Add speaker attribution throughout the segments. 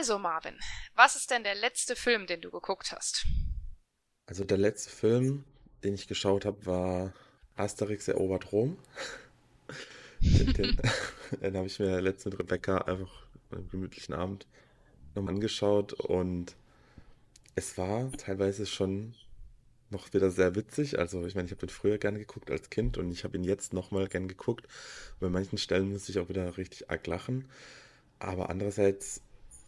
Speaker 1: Also, Marvin, was ist denn der letzte Film, den du geguckt hast?
Speaker 2: Also der letzte Film, den ich geschaut habe, war Asterix erobert Rom. den, den, den habe ich mir letzte mit Rebecca einfach einen gemütlichen Abend nochmal angeschaut und es war teilweise schon noch wieder sehr witzig. Also ich meine, ich habe den früher gerne geguckt als Kind und ich habe ihn jetzt nochmal gern geguckt. Und bei manchen Stellen muss ich auch wieder richtig arg lachen. Aber andererseits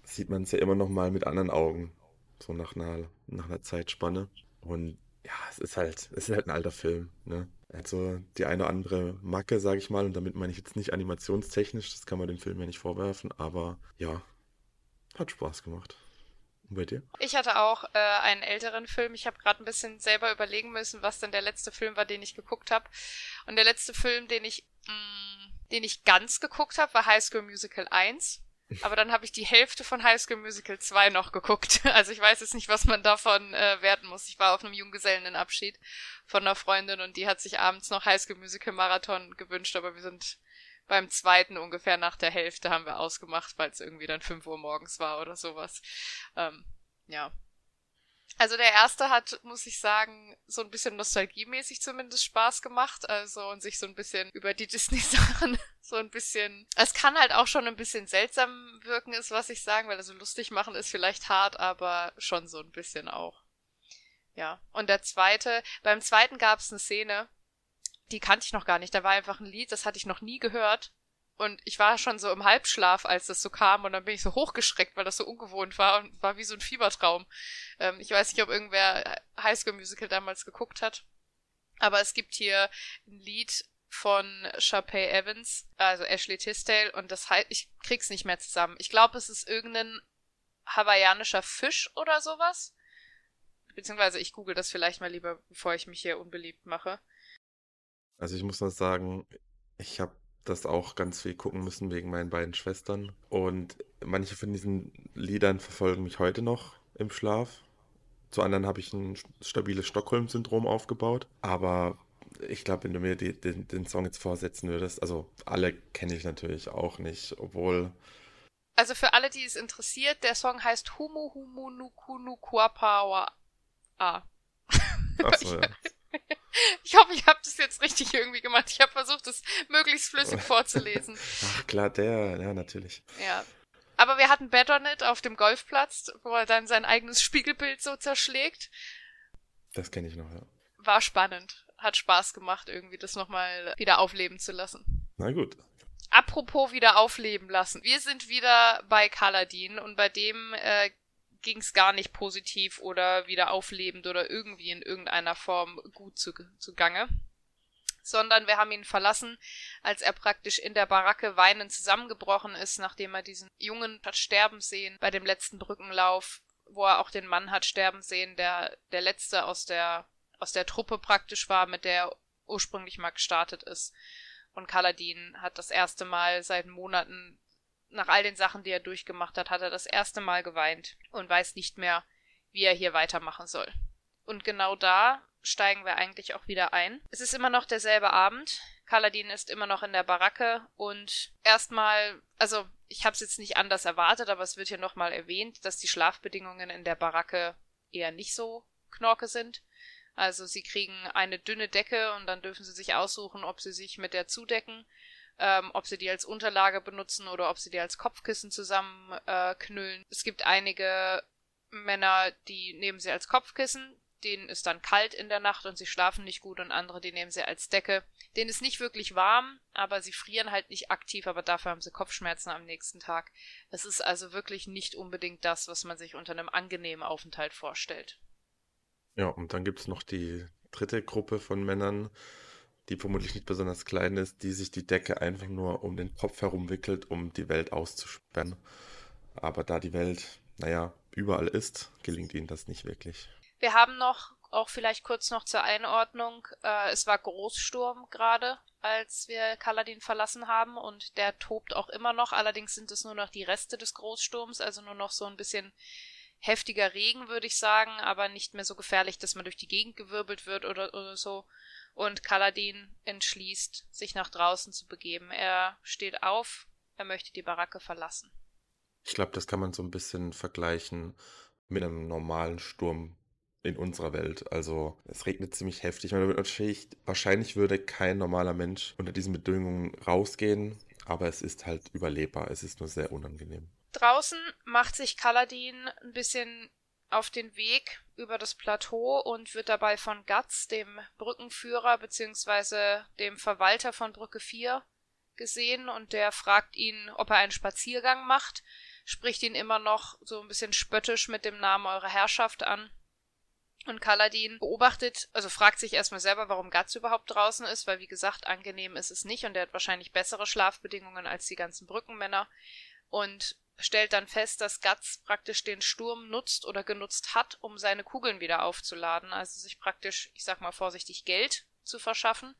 Speaker 2: sieht man es ja immer noch mal mit anderen Augen, so nach einer, nach einer Zeitspanne. Und ja, es ist halt, es ist halt ein alter Film, ne? Also die eine oder andere Macke, sage ich mal, und damit meine ich jetzt nicht animationstechnisch, das kann man dem Film ja nicht vorwerfen, aber ja, hat Spaß gemacht. Und bei dir?
Speaker 1: Ich hatte auch äh, einen älteren Film. Ich habe gerade ein bisschen selber überlegen müssen, was denn der letzte Film war, den ich geguckt habe. Und der letzte Film, den ich, mh, mm, den ich ganz geguckt habe, war High School Musical 1. Aber dann habe ich die Hälfte von High School Musical 2 noch geguckt. Also ich weiß jetzt nicht, was man davon äh, werten muss. Ich war auf einem Junggesellenabschied von einer Freundin und die hat sich abends noch High School Musical Marathon gewünscht, aber wir sind beim zweiten ungefähr nach der Hälfte haben wir ausgemacht, weil es irgendwie dann 5 Uhr morgens war oder sowas. Ähm, ja. Also der erste hat, muss ich sagen, so ein bisschen nostalgiemäßig zumindest Spaß gemacht. Also und sich so ein bisschen über die Disney-Sachen so ein bisschen. Es kann halt auch schon ein bisschen seltsam wirken, ist was ich sagen, weil also lustig machen ist vielleicht hart, aber schon so ein bisschen auch. Ja. Und der zweite, beim zweiten gab es eine Szene, die kannte ich noch gar nicht. Da war einfach ein Lied, das hatte ich noch nie gehört. Und ich war schon so im Halbschlaf, als das so kam, und dann bin ich so hochgeschreckt, weil das so ungewohnt war und war wie so ein Fiebertraum. Ähm, ich weiß nicht, ob irgendwer Highschool Musical damals geguckt hat. Aber es gibt hier ein Lied von Sharpay Evans, also Ashley Tisdale, und das heißt, ich krieg's nicht mehr zusammen. Ich glaube, es ist irgendein hawaiianischer Fisch oder sowas. Beziehungsweise ich google das vielleicht mal lieber, bevor ich mich hier unbeliebt mache.
Speaker 2: Also ich muss noch sagen, ich habe das auch ganz viel gucken müssen wegen meinen beiden Schwestern. Und manche von diesen Liedern verfolgen mich heute noch im Schlaf. Zu anderen habe ich ein stabiles Stockholm-Syndrom aufgebaut. Aber ich glaube, wenn du mir die, den, den, Song jetzt vorsetzen würdest, also alle kenne ich natürlich auch nicht, obwohl.
Speaker 1: Also für alle, die es interessiert, der Song heißt Humu Humu Nukunu Kuapawa A. Achso, ja. Ich hoffe, ich habe das jetzt richtig irgendwie gemacht. Ich habe versucht, es möglichst flüssig vorzulesen.
Speaker 2: Ach klar, der, ja, natürlich.
Speaker 1: Ja. Aber wir hatten Bedronet auf dem Golfplatz, wo er dann sein eigenes Spiegelbild so zerschlägt.
Speaker 2: Das kenne ich noch, ja.
Speaker 1: War spannend. Hat Spaß gemacht, irgendwie das nochmal wieder aufleben zu lassen.
Speaker 2: Na gut.
Speaker 1: Apropos wieder aufleben lassen. Wir sind wieder bei Kaladin und bei dem äh, ging es gar nicht positiv oder wieder auflebend oder irgendwie in irgendeiner Form gut zu, zugange. Sondern wir haben ihn verlassen, als er praktisch in der Baracke weinend zusammengebrochen ist, nachdem er diesen Jungen hat sterben sehen bei dem letzten Brückenlauf, wo er auch den Mann hat sterben sehen, der der letzte aus der aus der Truppe praktisch war, mit der er ursprünglich mal gestartet ist. Und Kaladin hat das erste Mal seit Monaten nach all den Sachen, die er durchgemacht hat, hat er das erste Mal geweint und weiß nicht mehr, wie er hier weitermachen soll. Und genau da steigen wir eigentlich auch wieder ein. Es ist immer noch derselbe Abend. Kaladin ist immer noch in der Baracke und erstmal, also ich habe es jetzt nicht anders erwartet, aber es wird hier nochmal erwähnt, dass die Schlafbedingungen in der Baracke eher nicht so knorke sind. Also sie kriegen eine dünne Decke und dann dürfen sie sich aussuchen, ob sie sich mit der zudecken ähm, ob sie die als Unterlage benutzen oder ob sie die als Kopfkissen zusammenknüllen. Äh, es gibt einige Männer, die nehmen sie als Kopfkissen, denen ist dann kalt in der Nacht und sie schlafen nicht gut und andere, die nehmen sie als Decke. Denen ist nicht wirklich warm, aber sie frieren halt nicht aktiv, aber dafür haben sie Kopfschmerzen am nächsten Tag. Es ist also wirklich nicht unbedingt das, was man sich unter einem angenehmen Aufenthalt vorstellt.
Speaker 2: Ja, und dann gibt es noch die dritte Gruppe von Männern, die vermutlich nicht besonders klein ist, die sich die Decke einfach nur um den Kopf herum wickelt, um die Welt auszusperren. Aber da die Welt, naja, überall ist, gelingt ihnen das nicht wirklich.
Speaker 1: Wir haben noch, auch vielleicht kurz noch zur Einordnung, äh, es war Großsturm gerade, als wir Kaladin verlassen haben und der tobt auch immer noch, allerdings sind es nur noch die Reste des Großsturms, also nur noch so ein bisschen heftiger Regen, würde ich sagen, aber nicht mehr so gefährlich, dass man durch die Gegend gewirbelt wird oder, oder so und Kaladin entschließt, sich nach draußen zu begeben. Er steht auf, er möchte die Baracke verlassen.
Speaker 2: Ich glaube, das kann man so ein bisschen vergleichen mit einem normalen Sturm in unserer Welt. Also es regnet ziemlich heftig. Wahrscheinlich, wahrscheinlich würde kein normaler Mensch unter diesen Bedingungen rausgehen, aber es ist halt überlebbar. Es ist nur sehr unangenehm.
Speaker 1: Draußen macht sich Kaladin ein bisschen auf den Weg über das Plateau und wird dabei von Gatz, dem Brückenführer bzw. dem Verwalter von Brücke 4, gesehen und der fragt ihn, ob er einen Spaziergang macht, spricht ihn immer noch so ein bisschen spöttisch mit dem Namen eurer Herrschaft an. Und Kaladin beobachtet, also fragt sich erstmal selber, warum Gatz überhaupt draußen ist, weil wie gesagt, angenehm ist es nicht und er hat wahrscheinlich bessere Schlafbedingungen als die ganzen Brückenmänner und stellt dann fest, dass Gatz praktisch den Sturm nutzt oder genutzt hat, um seine Kugeln wieder aufzuladen, also sich praktisch, ich sag mal vorsichtig, Geld zu verschaffen.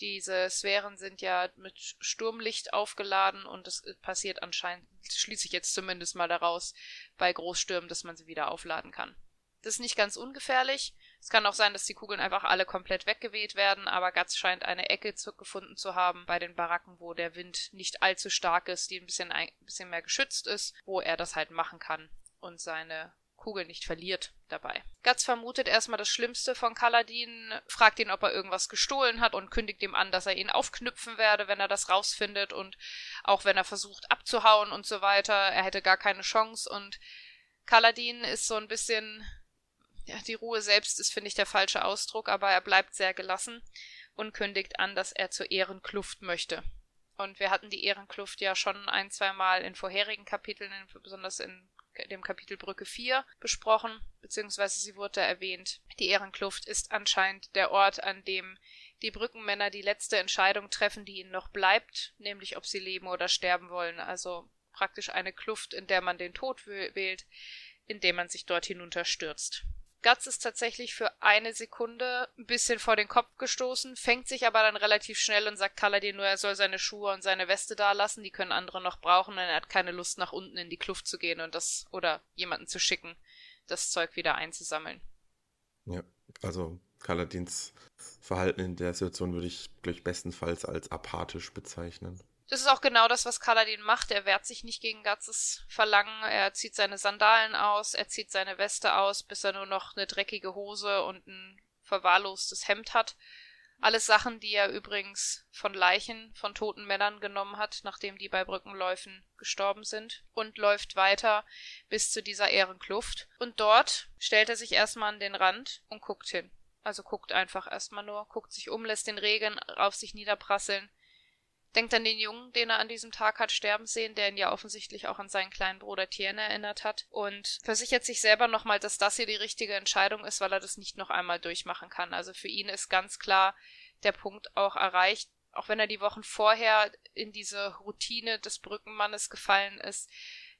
Speaker 1: Diese Sphären sind ja mit Sturmlicht aufgeladen und es passiert anscheinend, schließe ich jetzt zumindest mal daraus, bei Großstürmen, dass man sie wieder aufladen kann. Das ist nicht ganz ungefährlich. Es kann auch sein, dass die Kugeln einfach alle komplett weggeweht werden, aber Gatz scheint eine Ecke gefunden zu haben bei den Baracken, wo der Wind nicht allzu stark ist, die ein bisschen, ein bisschen mehr geschützt ist, wo er das halt machen kann und seine Kugel nicht verliert dabei. Gatz vermutet erstmal das Schlimmste von Kaladin, fragt ihn, ob er irgendwas gestohlen hat und kündigt ihm an, dass er ihn aufknüpfen werde, wenn er das rausfindet und auch wenn er versucht abzuhauen und so weiter. Er hätte gar keine Chance und Kaladin ist so ein bisschen ja, die Ruhe selbst ist, finde ich, der falsche Ausdruck, aber er bleibt sehr gelassen und kündigt an, dass er zur Ehrenkluft möchte. Und wir hatten die Ehrenkluft ja schon ein, zwei Mal in vorherigen Kapiteln, besonders in dem Kapitel Brücke 4 besprochen, beziehungsweise sie wurde erwähnt. Die Ehrenkluft ist anscheinend der Ort, an dem die Brückenmänner die letzte Entscheidung treffen, die ihnen noch bleibt, nämlich ob sie leben oder sterben wollen. Also praktisch eine Kluft, in der man den Tod wählt, indem man sich dort hinunterstürzt. Guts ist tatsächlich für eine Sekunde ein bisschen vor den Kopf gestoßen, fängt sich aber dann relativ schnell und sagt Kaladin nur, er soll seine Schuhe und seine Weste da lassen, die können andere noch brauchen, und er hat keine Lust nach unten in die Kluft zu gehen und das oder jemanden zu schicken, das Zeug wieder einzusammeln.
Speaker 2: Ja, also Kaladins Verhalten in der Situation würde ich, glaube ich, bestenfalls als apathisch bezeichnen.
Speaker 1: Das ist auch genau das, was Kaladin macht. Er wehrt sich nicht gegen Gatzes Verlangen. Er zieht seine Sandalen aus, er zieht seine Weste aus, bis er nur noch eine dreckige Hose und ein verwahrlostes Hemd hat. Alles Sachen, die er übrigens von Leichen von toten Männern genommen hat, nachdem die bei Brückenläufen gestorben sind, und läuft weiter bis zu dieser Ehrenkluft. Und dort stellt er sich erstmal an den Rand und guckt hin. Also guckt einfach erstmal nur, guckt sich um, lässt den Regen auf sich niederprasseln denkt an den Jungen, den er an diesem Tag hat sterben sehen, der ihn ja offensichtlich auch an seinen kleinen Bruder Tien erinnert hat und versichert sich selber nochmal, dass das hier die richtige Entscheidung ist, weil er das nicht noch einmal durchmachen kann. Also für ihn ist ganz klar der Punkt auch erreicht, auch wenn er die Wochen vorher in diese Routine des Brückenmannes gefallen ist,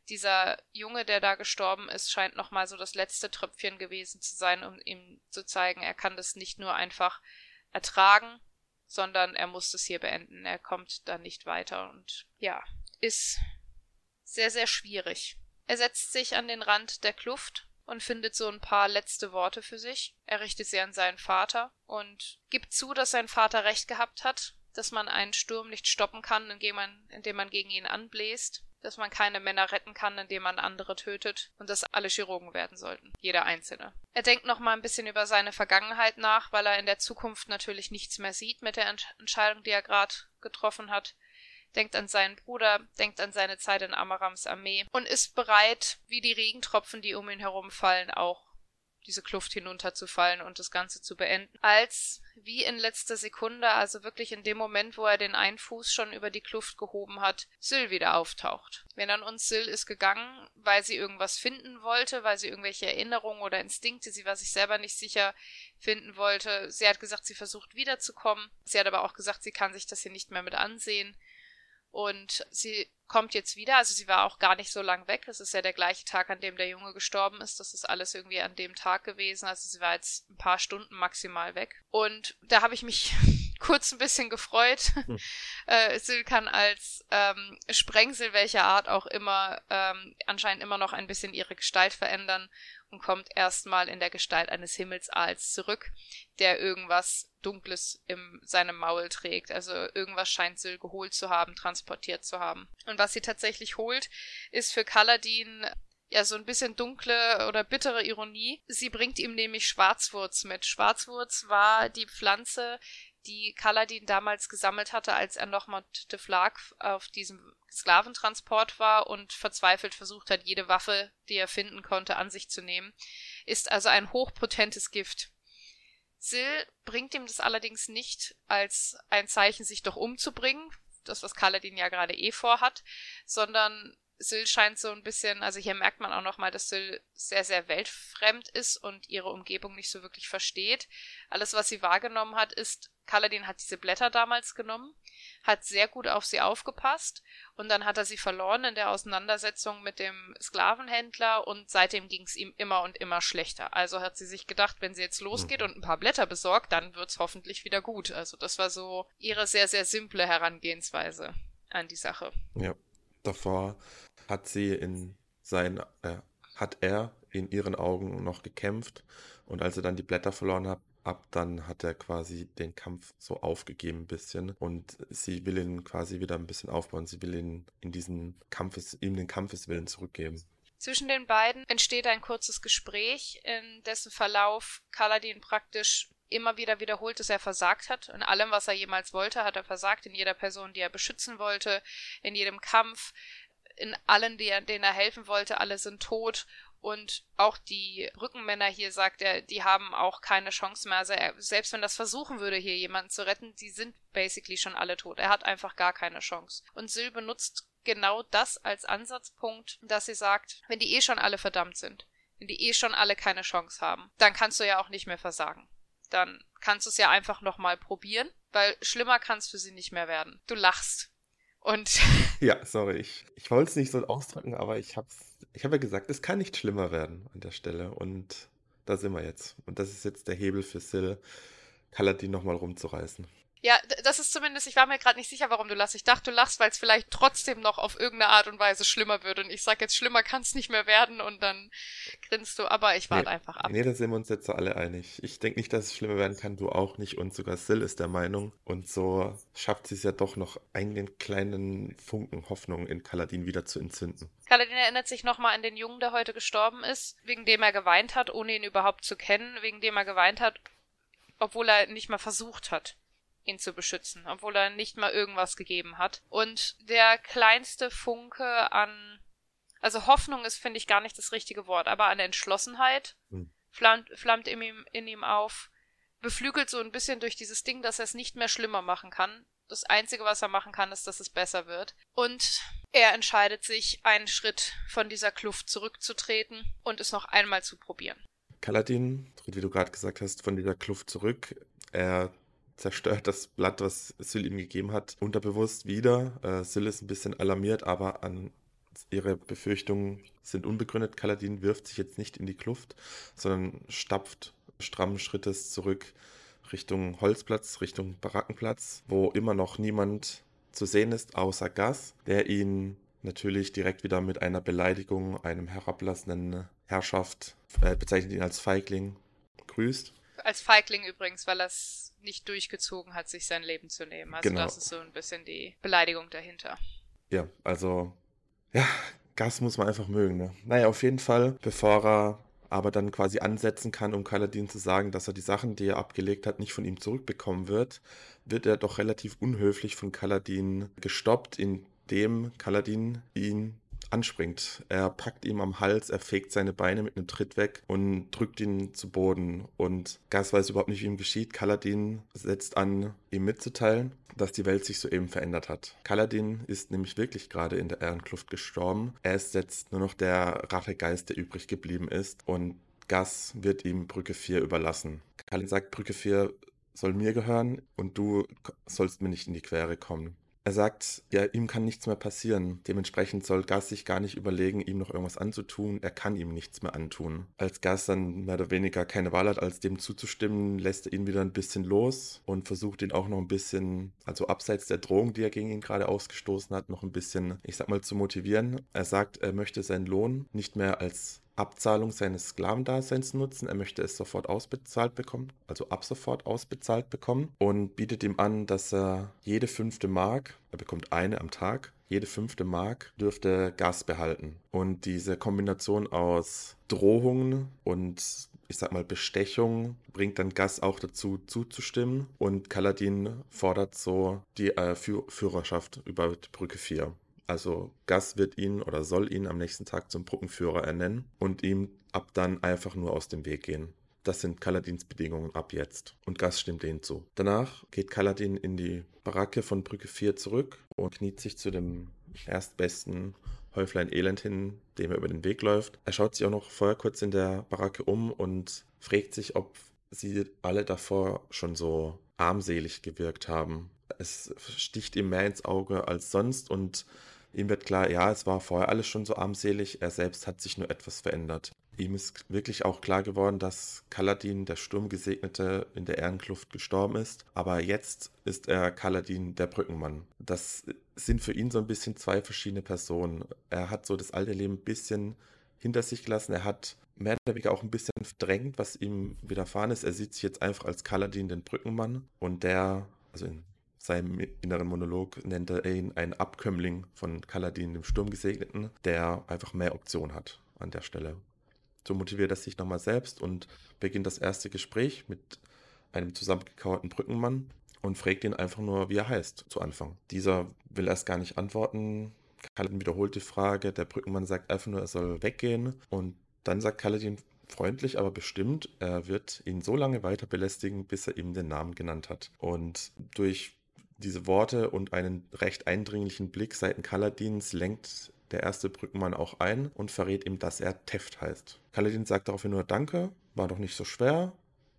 Speaker 1: dieser Junge, der da gestorben ist, scheint nochmal so das letzte Tröpfchen gewesen zu sein, um ihm zu zeigen, er kann das nicht nur einfach ertragen, sondern er muss es hier beenden. Er kommt da nicht weiter und ja, ist sehr, sehr schwierig. Er setzt sich an den Rand der Kluft und findet so ein paar letzte Worte für sich. Er richtet sie an seinen Vater und gibt zu, dass sein Vater recht gehabt hat, dass man einen Sturm nicht stoppen kann, indem man, indem man gegen ihn anbläst dass man keine Männer retten kann, indem man andere tötet und dass alle Chirurgen werden sollten, jeder einzelne. Er denkt noch mal ein bisschen über seine Vergangenheit nach, weil er in der Zukunft natürlich nichts mehr sieht mit der Entscheidung, die er gerade getroffen hat. Denkt an seinen Bruder, denkt an seine Zeit in Amarams Armee und ist bereit, wie die Regentropfen, die um ihn herum fallen, auch diese Kluft hinunterzufallen und das Ganze zu beenden, als wie in letzter Sekunde, also wirklich in dem Moment, wo er den einen Fuß schon über die Kluft gehoben hat, Syl wieder auftaucht. Wir erinnern uns, Syl ist gegangen, weil sie irgendwas finden wollte, weil sie irgendwelche Erinnerungen oder Instinkte, sie war sich selber nicht sicher, finden wollte. Sie hat gesagt, sie versucht wiederzukommen. Sie hat aber auch gesagt, sie kann sich das hier nicht mehr mit ansehen. Und sie kommt jetzt wieder, also sie war auch gar nicht so lang weg. Es ist ja der gleiche Tag, an dem der Junge gestorben ist. Das ist alles irgendwie an dem Tag gewesen. Also sie war jetzt ein paar Stunden maximal weg. Und da habe ich mich kurz ein bisschen gefreut. Hm. Äh, Sil kann als ähm, Sprengsel welcher Art auch immer ähm, anscheinend immer noch ein bisschen ihre Gestalt verändern und kommt erstmal in der Gestalt eines Himmelsaals zurück, der irgendwas Dunkles in seinem Maul trägt. Also irgendwas scheint Syl geholt zu haben, transportiert zu haben. Und was sie tatsächlich holt, ist für Kaladin ja so ein bisschen dunkle oder bittere Ironie. Sie bringt ihm nämlich Schwarzwurz mit. Schwarzwurz war die Pflanze, die Kaladin damals gesammelt hatte, als er noch mit de Flag auf diesem Sklaventransport war und verzweifelt versucht hat, jede Waffe, die er finden konnte, an sich zu nehmen, ist also ein hochpotentes Gift. Sil bringt ihm das allerdings nicht als ein Zeichen, sich doch umzubringen, das was Kaladin ja gerade eh vorhat, sondern Syl scheint so ein bisschen, also hier merkt man auch nochmal, dass Syl sehr, sehr weltfremd ist und ihre Umgebung nicht so wirklich versteht. Alles, was sie wahrgenommen hat, ist, Kaladin hat diese Blätter damals genommen, hat sehr gut auf sie aufgepasst und dann hat er sie verloren in der Auseinandersetzung mit dem Sklavenhändler und seitdem ging es ihm immer und immer schlechter. Also hat sie sich gedacht, wenn sie jetzt losgeht mhm. und ein paar Blätter besorgt, dann wird's hoffentlich wieder gut. Also das war so ihre sehr, sehr simple Herangehensweise an die Sache.
Speaker 2: Ja, davor hat sie in sein, äh, hat er in ihren Augen noch gekämpft und als er dann die Blätter verloren hat, ab dann hat er quasi den Kampf so aufgegeben ein bisschen und sie will ihn quasi wieder ein bisschen aufbauen. Sie will ihn in diesen Kampfes, ihm den Kampfeswillen zurückgeben.
Speaker 1: Zwischen den beiden entsteht ein kurzes Gespräch, in dessen Verlauf Kaladin praktisch immer wieder wiederholt, dass er versagt hat. In allem, was er jemals wollte, hat er versagt. In jeder Person, die er beschützen wollte, in jedem Kampf in allen, denen er helfen wollte, alle sind tot. Und auch die Brückenmänner hier, sagt er, die haben auch keine Chance mehr. Also er, selbst wenn das versuchen würde, hier jemanden zu retten, die sind basically schon alle tot. Er hat einfach gar keine Chance. Und Syl benutzt genau das als Ansatzpunkt, dass sie sagt, wenn die eh schon alle verdammt sind, wenn die eh schon alle keine Chance haben, dann kannst du ja auch nicht mehr versagen. Dann kannst du es ja einfach nochmal probieren, weil schlimmer kann es für sie nicht mehr werden. Du lachst. Und
Speaker 2: ja, sorry, ich, ich wollte es nicht so ausdrücken, aber ich habe ich hab ja gesagt, es kann nicht schlimmer werden an der Stelle. Und da sind wir jetzt. Und das ist jetzt der Hebel für Sil, Kaladin nochmal rumzureißen.
Speaker 1: Ja, das ist zumindest, ich war mir gerade nicht sicher, warum du lachst. Ich dachte, du lachst, weil es vielleicht trotzdem noch auf irgendeine Art und Weise schlimmer wird. Und ich sag jetzt, schlimmer kann es nicht mehr werden und dann grinst du, aber ich warte
Speaker 2: nee,
Speaker 1: einfach ab.
Speaker 2: Nee, da sind wir uns jetzt so alle einig. Ich denke nicht, dass es schlimmer werden kann, du auch nicht und sogar Sil ist der Meinung. Und so schafft sie es ja doch noch einen kleinen Funken Hoffnung in Kaladin wieder zu entzünden.
Speaker 1: Kaladin erinnert sich nochmal an den Jungen, der heute gestorben ist, wegen dem er geweint hat, ohne ihn überhaupt zu kennen, wegen dem er geweint hat, obwohl er nicht mal versucht hat ihn zu beschützen, obwohl er nicht mal irgendwas gegeben hat. Und der kleinste Funke an, also Hoffnung ist, finde ich, gar nicht das richtige Wort, aber an Entschlossenheit hm. flammt, flammt in, ihm, in ihm auf, beflügelt so ein bisschen durch dieses Ding, dass er es nicht mehr schlimmer machen kann. Das Einzige, was er machen kann, ist, dass es besser wird. Und er entscheidet sich, einen Schritt von dieser Kluft zurückzutreten und es noch einmal zu probieren.
Speaker 2: Kaladin tritt, wie du gerade gesagt hast, von dieser Kluft zurück. Er zerstört das Blatt, was Syl ihm gegeben hat, unterbewusst wieder. Äh, Syl ist ein bisschen alarmiert, aber an ihre Befürchtungen sind unbegründet. Kaladin wirft sich jetzt nicht in die Kluft, sondern stapft strammen Schrittes zurück Richtung Holzplatz, Richtung Barackenplatz, wo immer noch niemand zu sehen ist, außer Gas, der ihn natürlich direkt wieder mit einer Beleidigung, einem herablassenden Herrschaft, äh, bezeichnet ihn als Feigling, grüßt.
Speaker 1: Als Feigling übrigens, weil es nicht durchgezogen hat, sich sein Leben zu nehmen. Also genau. das ist so ein bisschen die Beleidigung dahinter.
Speaker 2: Ja, also, ja, Gas muss man einfach mögen. Ne? Naja, auf jeden Fall, bevor er aber dann quasi ansetzen kann, um Kaladin zu sagen, dass er die Sachen, die er abgelegt hat, nicht von ihm zurückbekommen wird, wird er doch relativ unhöflich von Kaladin gestoppt, indem Kaladin ihn anspringt. Er packt ihm am Hals, er fegt seine Beine mit einem Tritt weg und drückt ihn zu Boden. Und Gas weiß überhaupt nicht, wie ihm geschieht. Kaladin setzt an, ihm mitzuteilen, dass die Welt sich soeben verändert hat. Kaladin ist nämlich wirklich gerade in der Ehrenkluft gestorben. Er ist jetzt nur noch der Rachegeist, der übrig geblieben ist. Und Gas wird ihm Brücke 4 überlassen. Kaladin sagt, Brücke 4 soll mir gehören und du sollst mir nicht in die Quere kommen. Er sagt, ja, ihm kann nichts mehr passieren. Dementsprechend soll Gas sich gar nicht überlegen, ihm noch irgendwas anzutun. Er kann ihm nichts mehr antun. Als Gas dann mehr oder weniger keine Wahl hat, als dem zuzustimmen, lässt er ihn wieder ein bisschen los und versucht ihn auch noch ein bisschen, also abseits der Drohung, die er gegen ihn gerade ausgestoßen hat, noch ein bisschen, ich sag mal, zu motivieren. Er sagt, er möchte seinen Lohn nicht mehr als Abzahlung seines Sklavendaseins nutzen. Er möchte es sofort ausbezahlt bekommen, also ab sofort ausbezahlt bekommen und bietet ihm an, dass er jede fünfte Mark, er bekommt eine am Tag, jede fünfte Mark dürfte Gas behalten. Und diese Kombination aus Drohungen und ich sag mal, Bestechung bringt dann Gas auch dazu zuzustimmen und Kaladin fordert so die äh, Führerschaft über die Brücke 4. Also Gas wird ihn oder soll ihn am nächsten Tag zum Brückenführer ernennen und ihm ab dann einfach nur aus dem Weg gehen. Das sind Kaladins Bedingungen ab jetzt. Und Gas stimmt denen zu. Danach geht Kaladin in die Baracke von Brücke 4 zurück und kniet sich zu dem erstbesten Häuflein Elend hin, dem er über den Weg läuft. Er schaut sich auch noch vorher kurz in der Baracke um und fragt sich, ob sie alle davor schon so armselig gewirkt haben. Es sticht ihm mehr ins Auge als sonst und Ihm wird klar, ja, es war vorher alles schon so armselig, er selbst hat sich nur etwas verändert. Ihm ist wirklich auch klar geworden, dass Kaladin, der Sturmgesegnete, in der Ehrenkluft gestorben ist. Aber jetzt ist er Kaladin, der Brückenmann. Das sind für ihn so ein bisschen zwei verschiedene Personen. Er hat so das alte Leben ein bisschen hinter sich gelassen. Er hat mehr oder weniger auch ein bisschen verdrängt, was ihm widerfahren ist. Er sieht sich jetzt einfach als Kaladin, den Brückenmann. Und der, also in seinem inneren Monolog nennt er ihn einen Abkömmling von Kaladin, dem Sturmgesegneten, der einfach mehr Optionen hat an der Stelle. So motiviert er sich nochmal selbst und beginnt das erste Gespräch mit einem zusammengekauerten Brückenmann und fragt ihn einfach nur, wie er heißt, zu Anfang. Dieser will erst gar nicht antworten. Kaladin wiederholt die Frage. Der Brückenmann sagt einfach nur, er soll weggehen. Und dann sagt Kaladin freundlich, aber bestimmt, er wird ihn so lange weiter belästigen, bis er ihm den Namen genannt hat. Und durch diese Worte und einen recht eindringlichen Blick seiten Kaladins lenkt der erste Brückenmann auch ein und verrät ihm, dass er Teft heißt. Kaladin sagt daraufhin nur Danke, war doch nicht so schwer.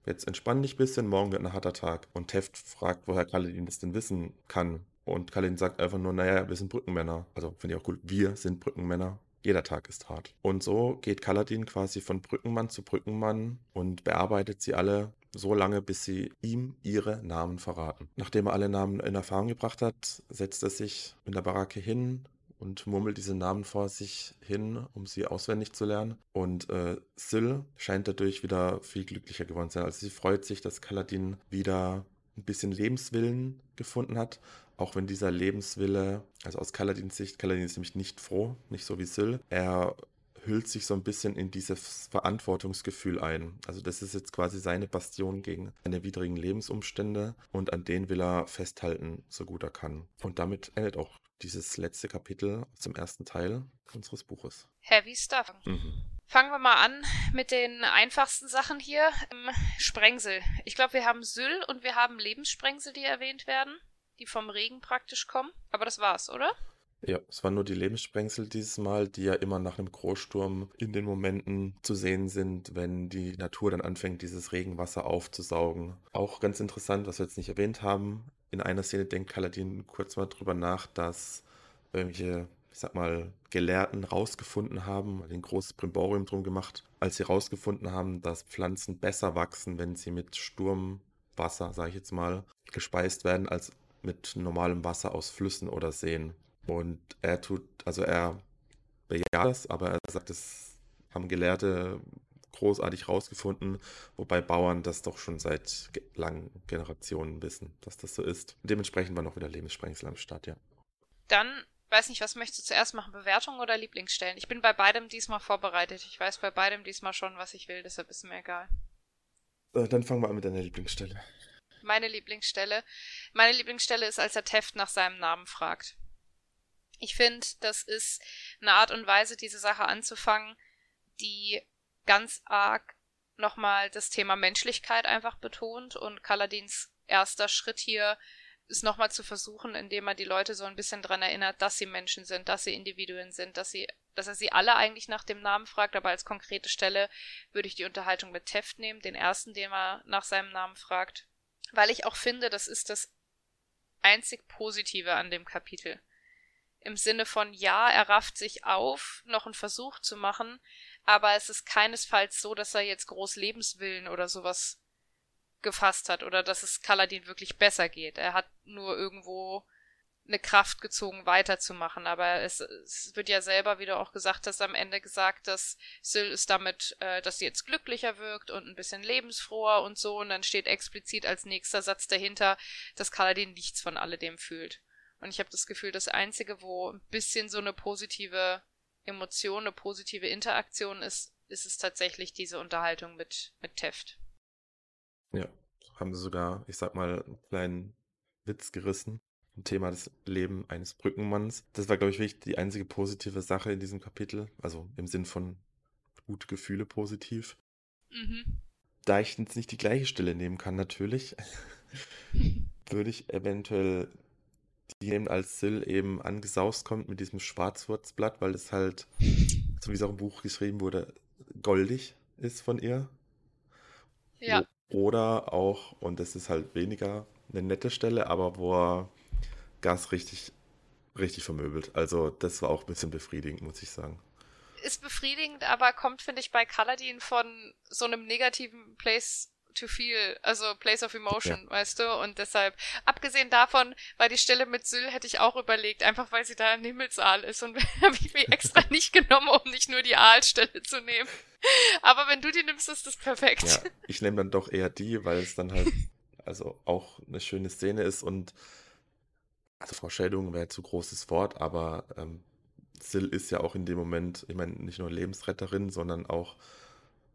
Speaker 2: Jetzt entspann dich ein bisschen, morgen wird ein harter Tag. Und Teft fragt, woher Kaladin das denn wissen kann. Und Kaladin sagt einfach nur, naja, wir sind Brückenmänner. Also finde ich auch gut, wir sind Brückenmänner. Jeder Tag ist hart. Und so geht Kaladin quasi von Brückenmann zu Brückenmann und bearbeitet sie alle so lange, bis sie ihm ihre Namen verraten. Nachdem er alle Namen in Erfahrung gebracht hat, setzt er sich in der Baracke hin und murmelt diese Namen vor sich hin, um sie auswendig zu lernen. Und äh, Syl scheint dadurch wieder viel glücklicher geworden zu sein. Also sie freut sich, dass Kaladin wieder ein bisschen Lebenswillen gefunden hat, auch wenn dieser Lebenswille, also aus Kaladins Sicht, Kaladin ist nämlich nicht froh, nicht so wie Syl. Er hüllt sich so ein bisschen in dieses Verantwortungsgefühl ein. Also das ist jetzt quasi seine Bastion gegen seine widrigen Lebensumstände und an denen will er festhalten, so gut er kann. Und damit endet auch dieses letzte Kapitel zum ersten Teil unseres Buches.
Speaker 1: Heavy Stuff. Mhm. Fangen wir mal an mit den einfachsten Sachen hier. Sprengsel. Ich glaube, wir haben Syll und wir haben Lebenssprengsel, die erwähnt werden, die vom Regen praktisch kommen. Aber das war's, oder?
Speaker 2: Ja, es waren nur die Lebenssprengsel dieses Mal, die ja immer nach einem Großsturm in den Momenten zu sehen sind, wenn die Natur dann anfängt, dieses Regenwasser aufzusaugen. Auch ganz interessant, was wir jetzt nicht erwähnt haben. In einer Szene denkt Kaladin kurz mal drüber nach, dass irgendwelche, ich sag mal, Gelehrten rausgefunden haben, ein großes Primborium drum gemacht, als sie rausgefunden haben, dass Pflanzen besser wachsen, wenn sie mit Sturmwasser, sage ich jetzt mal, gespeist werden, als mit normalem Wasser aus Flüssen oder Seen. Und er tut, also er bejaht das, aber er sagt, das haben Gelehrte großartig rausgefunden, wobei Bauern das doch schon seit langen Generationen wissen, dass das so ist. Dementsprechend war noch wieder Lebenssprengsel am Start, ja.
Speaker 1: Dann, weiß nicht, was möchtest du zuerst machen, Bewertung oder Lieblingsstellen? Ich bin bei beidem diesmal vorbereitet. Ich weiß bei beidem diesmal schon, was ich will, deshalb ist mir egal.
Speaker 2: Äh, dann fangen wir an mit deiner Lieblingsstelle.
Speaker 1: Meine Lieblingsstelle. Meine Lieblingsstelle ist, als er Teft nach seinem Namen fragt. Ich finde, das ist eine Art und Weise, diese Sache anzufangen, die ganz arg nochmal das Thema Menschlichkeit einfach betont. Und Kaladins erster Schritt hier ist nochmal zu versuchen, indem er die Leute so ein bisschen dran erinnert, dass sie Menschen sind, dass sie Individuen sind, dass sie, dass er sie alle eigentlich nach dem Namen fragt, aber als konkrete Stelle würde ich die Unterhaltung mit Teft nehmen, den ersten, den er nach seinem Namen fragt, weil ich auch finde, das ist das einzig Positive an dem Kapitel im Sinne von ja, er rafft sich auf, noch einen Versuch zu machen, aber es ist keinesfalls so, dass er jetzt groß Lebenswillen oder sowas gefasst hat oder dass es Kaladin wirklich besser geht. Er hat nur irgendwo eine Kraft gezogen, weiterzumachen. Aber es, es wird ja selber, wie du auch gesagt hast, am Ende gesagt, dass Syl ist damit, äh, dass sie jetzt glücklicher wirkt und ein bisschen lebensfroher und so. Und dann steht explizit als nächster Satz dahinter, dass Kaladin nichts von alledem fühlt. Und ich habe das Gefühl, das Einzige, wo ein bisschen so eine positive Emotion, eine positive Interaktion ist, ist es tatsächlich diese Unterhaltung mit, mit Teft.
Speaker 2: Ja, haben sie sogar, ich sag mal, einen kleinen Witz gerissen. Ein Thema des Lebens eines Brückenmanns. Das war, glaube ich, wirklich die einzige positive Sache in diesem Kapitel. Also im Sinn von gute Gefühle positiv. Mhm. Da ich jetzt nicht die gleiche Stelle nehmen kann, natürlich, würde ich eventuell die nehmen, als Sill eben angesaust kommt mit diesem Schwarzwurzblatt, weil es halt, so wie es auch im Buch geschrieben wurde, goldig ist von ihr.
Speaker 1: Ja.
Speaker 2: Oder auch, und das ist halt weniger eine nette Stelle, aber wo er Gas richtig, richtig vermöbelt. Also das war auch ein bisschen befriedigend, muss ich sagen.
Speaker 1: Ist befriedigend, aber kommt, finde ich, bei Kaladin von so einem negativen Place to feel, also Place of Emotion, ja. weißt du? Und deshalb, abgesehen davon, war die Stelle mit Syl hätte ich auch überlegt, einfach weil sie da im Himmelsaal ist und habe ich mir extra nicht genommen, um nicht nur die Aalstelle zu nehmen. Aber wenn du die nimmst, ist das perfekt.
Speaker 2: Ja, ich nehme dann doch eher die, weil es dann halt also auch eine schöne Szene ist und also Vorstellung wäre zu großes Wort, aber ähm, Sil ist ja auch in dem Moment, ich meine, nicht nur Lebensretterin, sondern auch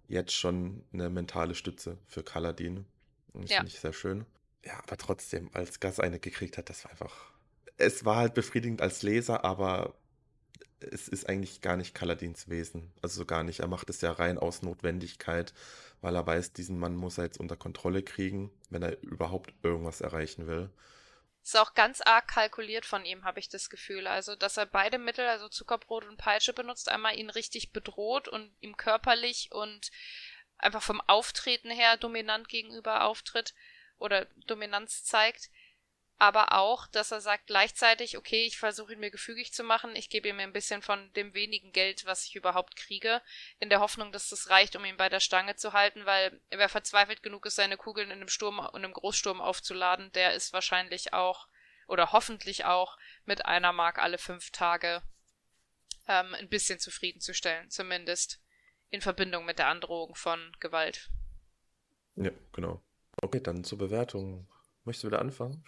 Speaker 2: jetzt schon eine mentale Stütze für Kaladin. Das ja. finde ich sehr schön. Ja, aber trotzdem, als Gas eine gekriegt hat, das war einfach. Es war halt befriedigend als Leser, aber es ist eigentlich gar nicht Kaladins Wesen. Also so gar nicht. Er macht es ja rein aus Notwendigkeit, weil er weiß, diesen Mann muss er jetzt unter Kontrolle kriegen, wenn er überhaupt irgendwas erreichen will.
Speaker 1: Ist auch ganz arg kalkuliert von ihm, habe ich das Gefühl. Also, dass er beide Mittel, also Zuckerbrot und Peitsche benutzt, einmal ihn richtig bedroht und ihm körperlich und einfach vom Auftreten her dominant gegenüber auftritt oder Dominanz zeigt aber auch, dass er sagt gleichzeitig, okay, ich versuche ihn mir gefügig zu machen, ich gebe ihm ein bisschen von dem wenigen Geld, was ich überhaupt kriege, in der Hoffnung, dass das reicht, um ihn bei der Stange zu halten, weil wer verzweifelt genug ist, seine Kugeln in einem Sturm, in einem Großsturm aufzuladen, der ist wahrscheinlich auch oder hoffentlich auch mit einer Mark alle fünf Tage ähm, ein bisschen zufriedenzustellen, zumindest in Verbindung mit der Androhung von Gewalt.
Speaker 2: Ja, genau. Okay, dann zur Bewertung. Möchtest du wieder anfangen?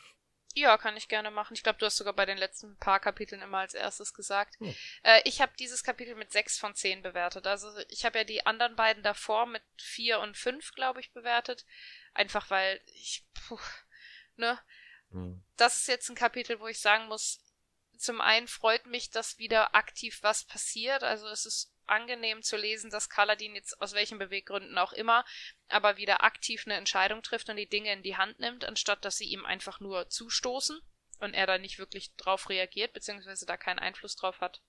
Speaker 1: Ja, kann ich gerne machen. Ich glaube, du hast sogar bei den letzten paar Kapiteln immer als erstes gesagt. Hm. Äh, ich habe dieses Kapitel mit sechs von zehn bewertet. Also ich habe ja die anderen beiden davor mit vier und fünf, glaube ich, bewertet. Einfach weil ich, puh, ne? Hm. Das ist jetzt ein Kapitel, wo ich sagen muss, zum einen freut mich, dass wieder aktiv was passiert. Also es ist angenehm zu lesen, dass Kaladin jetzt aus welchen Beweggründen auch immer, aber wieder aktiv eine Entscheidung trifft und die Dinge in die Hand nimmt, anstatt dass sie ihm einfach nur zustoßen und er da nicht wirklich drauf reagiert, beziehungsweise da keinen Einfluss drauf hat.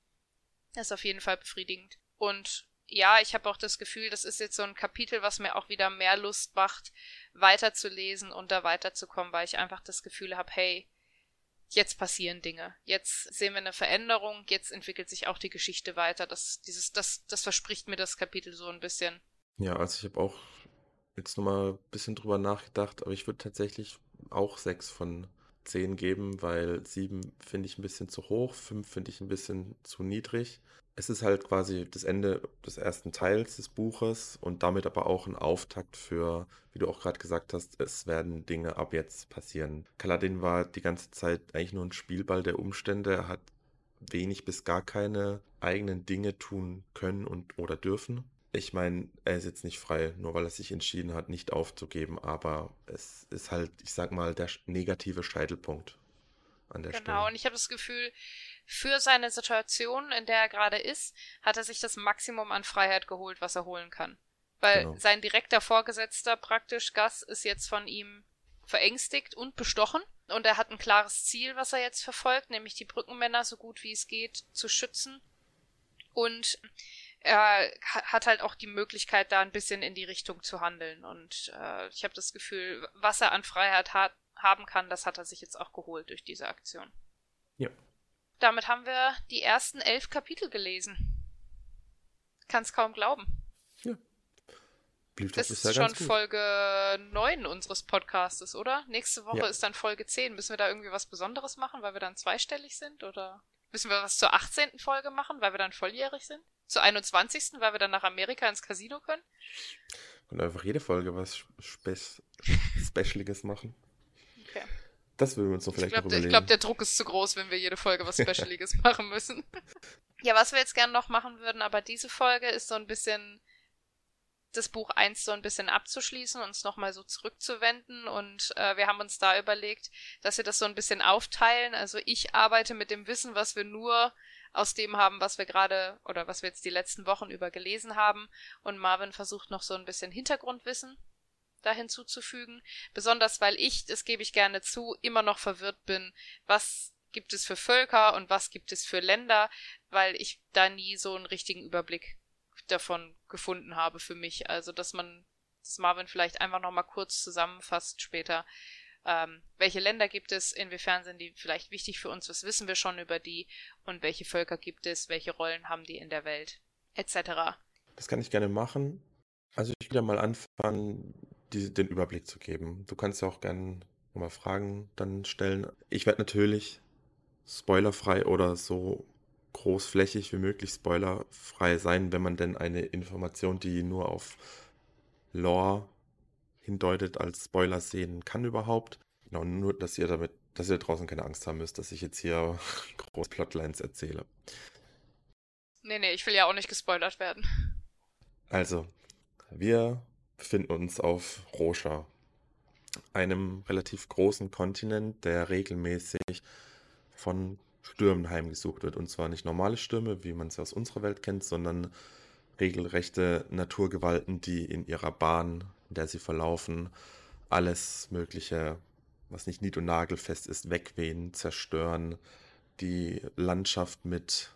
Speaker 1: Ist auf jeden Fall befriedigend. Und ja, ich habe auch das Gefühl, das ist jetzt so ein Kapitel, was mir auch wieder mehr Lust macht, weiterzulesen und da weiterzukommen, weil ich einfach das Gefühl habe, hey, jetzt passieren Dinge. Jetzt sehen wir eine Veränderung, jetzt entwickelt sich auch die Geschichte weiter. Das, dieses, das, das verspricht mir das Kapitel so ein bisschen.
Speaker 2: Ja, also ich habe auch jetzt nochmal ein bisschen drüber nachgedacht, aber ich würde tatsächlich auch sechs von zehn geben, weil sieben finde ich ein bisschen zu hoch, fünf finde ich ein bisschen zu niedrig es ist halt quasi das Ende des ersten Teils des Buches und damit aber auch ein Auftakt für, wie du auch gerade gesagt hast, es werden Dinge ab jetzt passieren. Kaladin war die ganze Zeit eigentlich nur ein Spielball der Umstände. Er hat wenig bis gar keine eigenen Dinge tun können und oder dürfen. Ich meine, er ist jetzt nicht frei, nur weil er sich entschieden hat, nicht aufzugeben, aber es ist halt, ich sag mal, der negative Scheitelpunkt an der
Speaker 1: genau,
Speaker 2: Stelle.
Speaker 1: Genau, und ich habe das Gefühl, für seine Situation, in der er gerade ist, hat er sich das Maximum an Freiheit geholt, was er holen kann. Weil genau. sein direkter Vorgesetzter praktisch, Gas, ist jetzt von ihm verängstigt und bestochen. Und er hat ein klares Ziel, was er jetzt verfolgt, nämlich die Brückenmänner so gut wie es geht zu schützen. Und er hat halt auch die Möglichkeit, da ein bisschen in die Richtung zu handeln. Und äh, ich habe das Gefühl, was er an Freiheit hat, haben kann, das hat er sich jetzt auch geholt durch diese Aktion.
Speaker 2: Ja,
Speaker 1: damit haben wir die ersten elf Kapitel gelesen. Kann's kaum glauben.
Speaker 2: Ja. Blieb
Speaker 1: Das ist
Speaker 2: ganz
Speaker 1: schon. Folge 9 unseres Podcastes, oder? Nächste Woche
Speaker 2: Ja.
Speaker 1: ist dann Folge 10. Müssen wir da irgendwie was Besonderes machen, weil wir dann zweistellig sind? Oder müssen wir was zur 18. Folge machen, weil wir dann volljährig sind? Zur 21., weil wir dann nach Amerika ins Casino können?
Speaker 2: Und einfach jede Folge was Spe Specialiges machen.
Speaker 1: Okay.
Speaker 2: Das würden wir uns noch
Speaker 1: Ich
Speaker 2: vielleicht
Speaker 1: glaube, der,
Speaker 2: überlegen.
Speaker 1: ich glaub, der Druck ist zu groß, wenn wir jede Folge was Specialiges machen müssen. Ja, was wir jetzt gerne noch machen würden, aber diese Folge ist so ein bisschen das Buch 1 so ein bisschen abzuschließen, uns nochmal so zurückzuwenden und äh, wir haben uns da überlegt, dass wir das so ein bisschen aufteilen. Also ich arbeite mit dem Wissen, was wir nur aus dem haben, was wir gerade oder was wir jetzt die letzten Wochen über gelesen haben und Marvin versucht noch so ein bisschen Hintergrundwissen da hinzuzufügen. Besonders weil ich, das gebe ich gerne zu, immer noch verwirrt bin, was gibt es für Völker und was gibt es für Länder, weil ich da nie so einen richtigen Überblick davon gefunden habe für mich. Also, dass man, dass Marvin vielleicht einfach nochmal kurz zusammenfasst später, ähm, welche Länder gibt es, inwiefern sind die vielleicht wichtig für uns, was wissen wir schon über die und welche Völker gibt es, welche Rollen haben die in der Welt, etc.
Speaker 2: Das kann ich gerne machen. Also ich ja mal anfangen, die, den Überblick zu geben. Du kannst ja auch gerne nochmal Fragen dann stellen. Ich werde natürlich spoilerfrei oder so großflächig wie möglich spoilerfrei sein, wenn man denn eine Information, die nur auf Lore hindeutet, als Spoiler sehen kann überhaupt. Genau, nur, dass ihr damit, dass ihr draußen keine Angst haben müsst, dass ich jetzt hier große Plotlines erzähle.
Speaker 1: Nee, nee, ich will ja auch nicht gespoilert werden.
Speaker 2: Also, wir befinden uns auf Rosha, einem relativ großen Kontinent, der regelmäßig von Stürmen heimgesucht wird. Und zwar nicht normale Stürme, wie man sie aus unserer Welt kennt, sondern regelrechte Naturgewalten, die in ihrer Bahn, in der sie verlaufen, alles Mögliche, was nicht nied- und nagelfest ist, wegwehen, zerstören, die Landschaft mit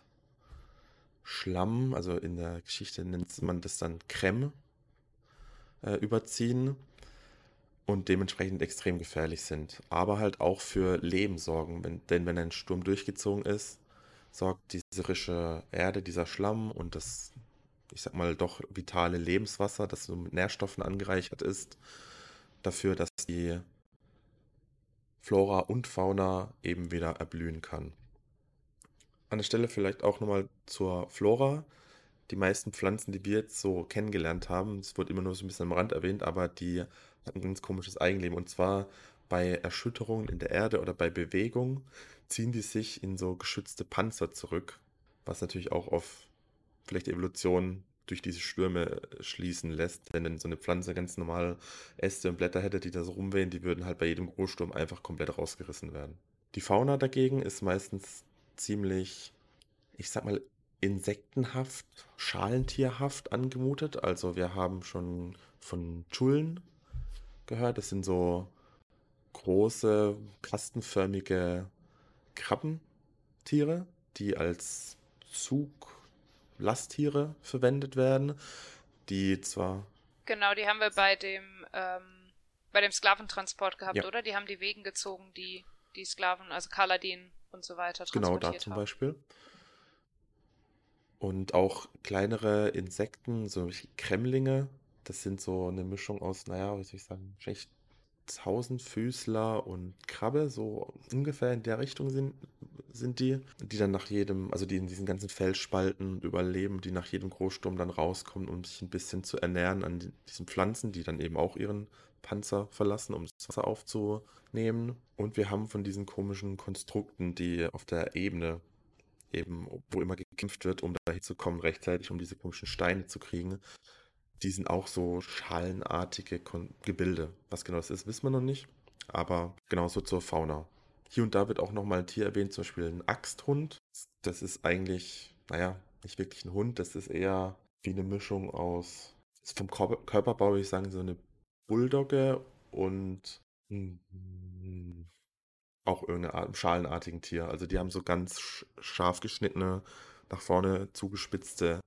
Speaker 2: Schlamm, also in der Geschichte nennt man das dann Creme, äh, überziehen und dementsprechend extrem gefährlich sind. Aber halt auch für Leben sorgen, wenn, denn wenn ein Sturm durchgezogen ist, sorgt diese frische Erde, dieser Schlamm und das, ich sag mal, doch vitale Lebenswasser, das so mit Nährstoffen angereichert ist, dafür, dass die Flora und Fauna eben wieder erblühen kann. An der Stelle vielleicht auch nochmal zur Flora. Die meisten Pflanzen, die wir jetzt so kennengelernt haben, es wird immer nur so ein bisschen am Rand erwähnt, aber die hat ein ganz komisches Eigenleben. Und zwar bei Erschütterungen in der Erde oder bei Bewegung ziehen die sich in so geschützte Panzer zurück, was natürlich auch auf vielleicht Evolution durch diese Stürme schließen lässt. Denn wenn so eine Pflanze ganz normal Äste und Blätter hätte, die da so rumwehen, die würden halt bei jedem Großsturm einfach komplett rausgerissen werden. Die Fauna dagegen ist meistens ziemlich, ich sag mal, insektenhaft, schalentierhaft angemutet. Also wir haben schon von Chullen gehört. Das sind so große, kastenförmige Krabbentiere, die als Zuglasttiere verwendet werden, die zwar
Speaker 1: Genau, die haben wir bei dem, ähm, bei dem Sklaventransport gehabt,
Speaker 2: Ja.
Speaker 1: oder? Die haben die Wegen gezogen, die, die Sklaven, also Kaladin und so weiter,
Speaker 2: Genau, da
Speaker 1: transportiert
Speaker 2: zum
Speaker 1: haben.
Speaker 2: Beispiel. Und auch kleinere Insekten, so Kremlinge, das sind so eine Mischung aus, naja, wie soll ich sagen, wahrscheinlich Tausendfüßler und Krabbe, so ungefähr in der Richtung sind, sind die, die dann nach jedem, also die in diesen ganzen Felsspalten überleben, die nach jedem Großsturm dann rauskommen, um sich ein bisschen zu ernähren an die- diesen Pflanzen, die dann eben auch ihren Panzer verlassen, um das Wasser aufzunehmen. Und wir haben von diesen komischen Konstrukten, die auf der Ebene eben, wo immer gekämpft wird, um dahin zu kommen, rechtzeitig, um diese komischen Steine zu kriegen. Die sind auch so schalenartige Kon Gebilde. Was genau das ist, wissen wir noch nicht. Aber genauso zur Fauna. Hier und da wird auch nochmal ein Tier erwähnt, zum Beispiel ein Axthund. Das ist eigentlich, naja, nicht wirklich ein Hund, das ist eher wie eine Mischung aus, vom Körper Körperbau, würde ich sagen, so eine Bulldogge und auch irgendeine Art, schalenartigen Tier. Also die haben so ganz sch- scharf geschnittene, nach vorne zugespitzte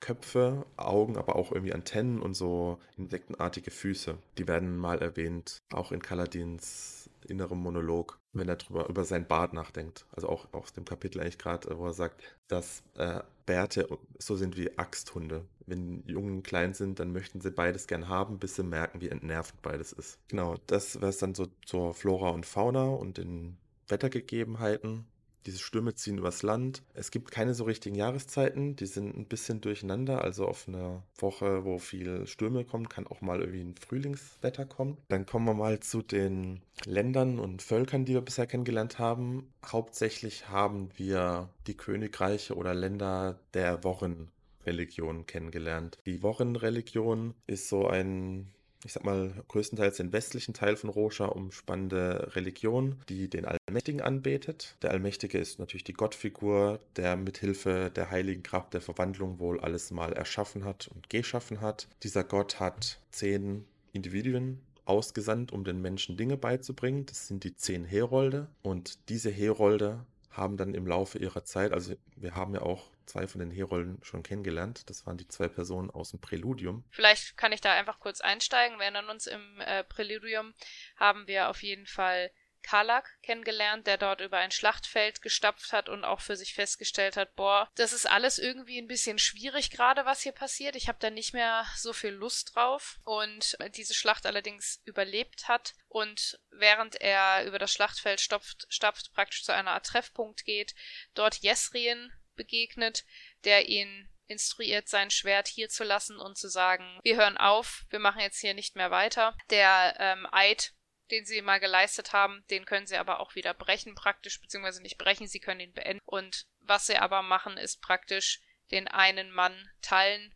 Speaker 2: Köpfe, Augen, aber auch irgendwie Antennen und so insektenartige Füße. Die werden mal erwähnt, auch in Kaladins innerem Monolog, wenn er drüber über sein Bart nachdenkt. Also auch aus dem Kapitel eigentlich gerade, wo er sagt, dass äh, Bärte so sind wie Axthunde. Wenn Jungen klein sind, dann möchten sie beides gern haben, bis sie merken, wie entnervend beides ist. Genau, das wäre es dann so zur Flora und Fauna und den Wettergegebenheiten. Diese Stürme ziehen übers Land. Es gibt keine so richtigen Jahreszeiten. Die sind ein bisschen durcheinander. Also auf einer Woche, wo viel Stürme kommen, kann auch mal irgendwie ein Frühlingswetter kommen. Dann kommen wir mal zu den Ländern und Völkern, die wir bisher kennengelernt haben. Hauptsächlich haben wir die Königreiche oder Länder der Wochenreligion kennengelernt. Die Wochenreligion ist so ein ich sag mal, größtenteils den westlichen Teil von Rosha umspannende Religion, die den Allmächtigen anbetet. Der Allmächtige ist natürlich die Gottfigur, der mithilfe der heiligen Kraft der Verwandlung wohl alles mal erschaffen hat und geschaffen hat. Dieser Gott hat zehn Individuen ausgesandt, um den Menschen Dinge beizubringen. Das sind die zehn Herolde. Und diese Herolde haben dann im Laufe ihrer Zeit, also wir haben ja auch zwei von den Herolden schon kennengelernt. Das waren die zwei Personen aus dem Präludium.
Speaker 1: Vielleicht kann ich da einfach kurz einsteigen. Wir erinnern uns, im äh, Präludium haben wir auf jeden Fall Karlak kennengelernt, der dort über ein Schlachtfeld gestapft hat und auch für sich festgestellt hat, boah, das ist alles irgendwie ein bisschen schwierig gerade, was hier passiert. Ich habe da nicht mehr so viel Lust drauf und diese Schlacht allerdings überlebt hat und während er über das Schlachtfeld stopft, stapft, praktisch zu einer Art Treffpunkt geht, dort Jesrien begegnet, der ihn instruiert, sein Schwert hier zu lassen und zu sagen, wir hören auf, wir machen jetzt hier nicht mehr weiter. Der ähm, Eid, den sie mal geleistet haben, den können sie aber auch wieder brechen praktisch, beziehungsweise nicht brechen, sie können ihn beenden. Und was sie aber machen, ist praktisch den einen Mann teilen,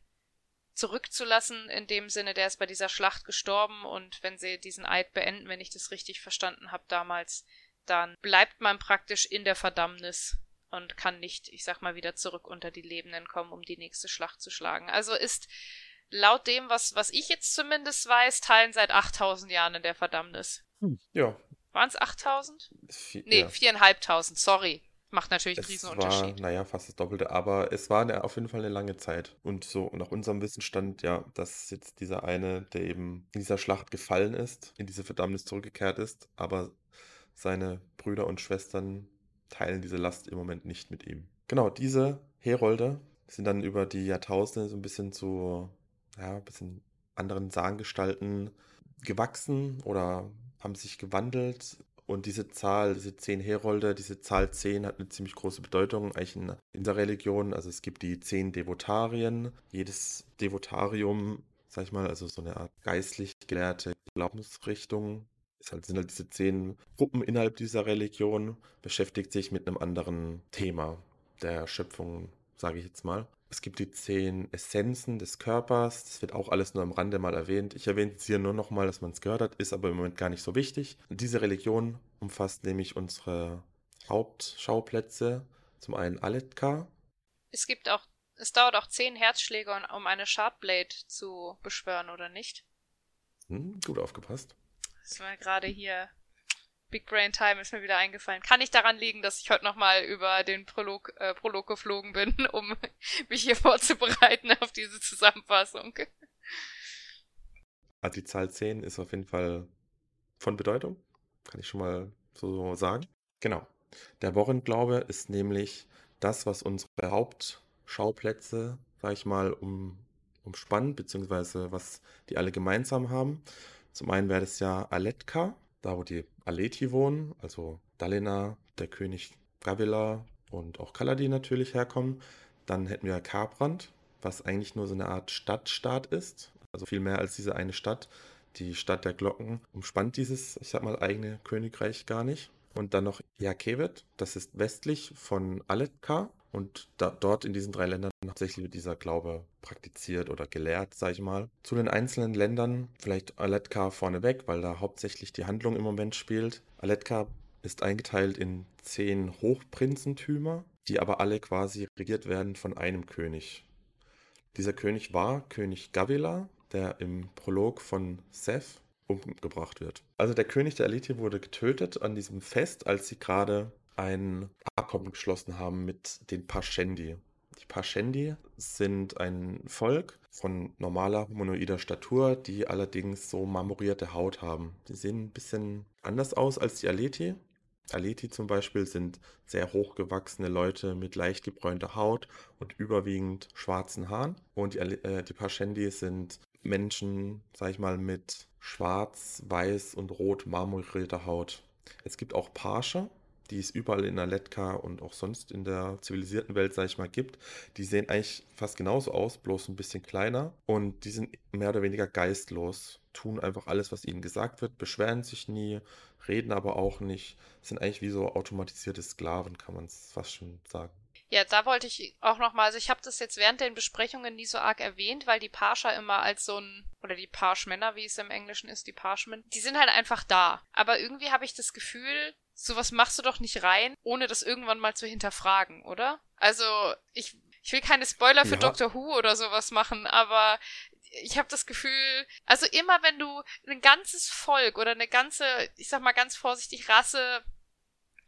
Speaker 1: zurückzulassen, in dem Sinne, der ist bei dieser Schlacht gestorben und wenn sie diesen Eid beenden, wenn ich das richtig verstanden habe damals, dann bleibt man praktisch in der Verdammnis und kann nicht, ich sag mal, wieder zurück unter die Lebenden kommen, um die nächste Schlacht zu schlagen. Also ist laut dem, was, was ich jetzt zumindest weiß, Teilen seit 8000 Jahren in der Verdammnis.
Speaker 2: Hm, ja.
Speaker 1: Waren es 8000? Nee, ja. 4.500, sorry. Macht natürlich einen
Speaker 2: Riesenunterschied. War, naja, fast das Doppelte, aber es war eine, auf jeden Fall eine lange Zeit. Und so nach unserem Wissensstand, ja, dass jetzt dieser eine, der eben in dieser Schlacht gefallen ist, in diese Verdammnis zurückgekehrt ist, aber seine Brüder und Schwestern teilen diese Last im Moment nicht mit ihm. Genau, diese Herolde sind dann über die Jahrtausende so ein bisschen zu, ja, ein bisschen anderen Sagengestalten gewachsen oder haben sich gewandelt. Und diese Zahl, diese zehn Herolde, diese Zahl zehn hat eine ziemlich große Bedeutung eigentlich in, in der Religion. Also es gibt die zehn Devotarien. Jedes Devotarium, sag ich mal, also so eine Art geistlich gelehrte Glaubensrichtung, es halt, sind halt diese zehn Gruppen innerhalb dieser Religion, beschäftigt sich mit einem anderen Thema der Schöpfung, sage ich jetzt mal. Es gibt die zehn Essenzen des Körpers, das wird auch alles nur am Rande mal erwähnt. Ich erwähne es hier nur nochmal, dass man es gehört hat, ist aber im Moment gar nicht so wichtig. diese Religion umfasst nämlich unsere Hauptschauplätze. Zum einen Aletka.
Speaker 1: Es gibt auch, es dauert auch zehn Herzschläge, um eine Shardblade zu beschwören, oder nicht?
Speaker 2: Hm, gut aufgepasst.
Speaker 1: Das war gerade hier. Big Brain Time ist mir wieder eingefallen. Kann nicht daran liegen, dass ich heute nochmal über den Prolog, äh, Prolog geflogen bin, um mich hier vorzubereiten auf diese Zusammenfassung.
Speaker 2: Also die Zahl 10 ist auf jeden Fall von Bedeutung. Kann ich schon mal so sagen. Genau. Der Wochenglaube ist nämlich das, was unsere Hauptschauplätze, sag ich mal, um, umspannt, beziehungsweise was die alle gemeinsam haben. Zum einen wäre das ja Aletka, da wo die Aleti wohnen, also Dalina, der König Gavila und auch Kaladin natürlich herkommen. Dann hätten wir Karbrand, was eigentlich nur so eine Art Stadtstaat ist, also viel mehr als diese eine Stadt. Die Stadt der Glocken umspannt dieses, ich sag mal, eigene Königreich gar nicht. Und dann noch Jakevet, das ist westlich von Aletka und da, dort in diesen drei Ländern hauptsächlich wird dieser Glaube praktiziert oder gelehrt, sage ich mal. Zu den einzelnen Ländern vielleicht Aletka vorneweg, weil da hauptsächlich die Handlung im Moment spielt. Aletka ist eingeteilt in zehn Hochprinzentümer, die aber alle quasi regiert werden von einem König. Dieser König war König Gavila, der im Prolog von Seth umgebracht wird. Also der König der Elite wurde getötet an diesem Fest, als sie gerade ein Abkommen geschlossen haben mit den Pashendi. Die Pashendi sind ein Volk von normaler humanoider Statur, die allerdings so marmorierte Haut haben. Die sehen ein bisschen anders aus als die Aleti. Aleti zum Beispiel sind sehr hochgewachsene Leute mit leicht gebräunter Haut und überwiegend schwarzen Haaren. Und die, äh, die Pashendi sind Menschen, sag ich mal, mit schwarz, weiß und rot marmorierter Haut. Es gibt auch Parsche, die es überall in Aletka und auch sonst in der zivilisierten Welt, sag ich mal, gibt. Die sehen eigentlich fast genauso aus, bloß ein bisschen kleiner. Und die sind mehr oder weniger geistlos, tun einfach alles, was ihnen gesagt wird, beschweren sich nie, reden aber auch nicht, sind eigentlich wie so automatisierte Sklaven, kann man es fast schon sagen.
Speaker 1: Ja, da wollte ich auch noch mal, also ich habe das jetzt während den Besprechungen nie so arg erwähnt, weil die Parscher immer als so ein oder die Parschmänner, wie es im Englischen ist, die Parchmen, die sind halt einfach da. Aber irgendwie habe ich das Gefühl, sowas machst du doch nicht rein, ohne das irgendwann mal zu hinterfragen, oder? Also, ich ich will keine Spoiler für ja. Doctor Who oder sowas machen, aber ich habe das Gefühl, also immer wenn du ein ganzes Volk oder eine ganze, ich sag mal ganz vorsichtig, Rasse,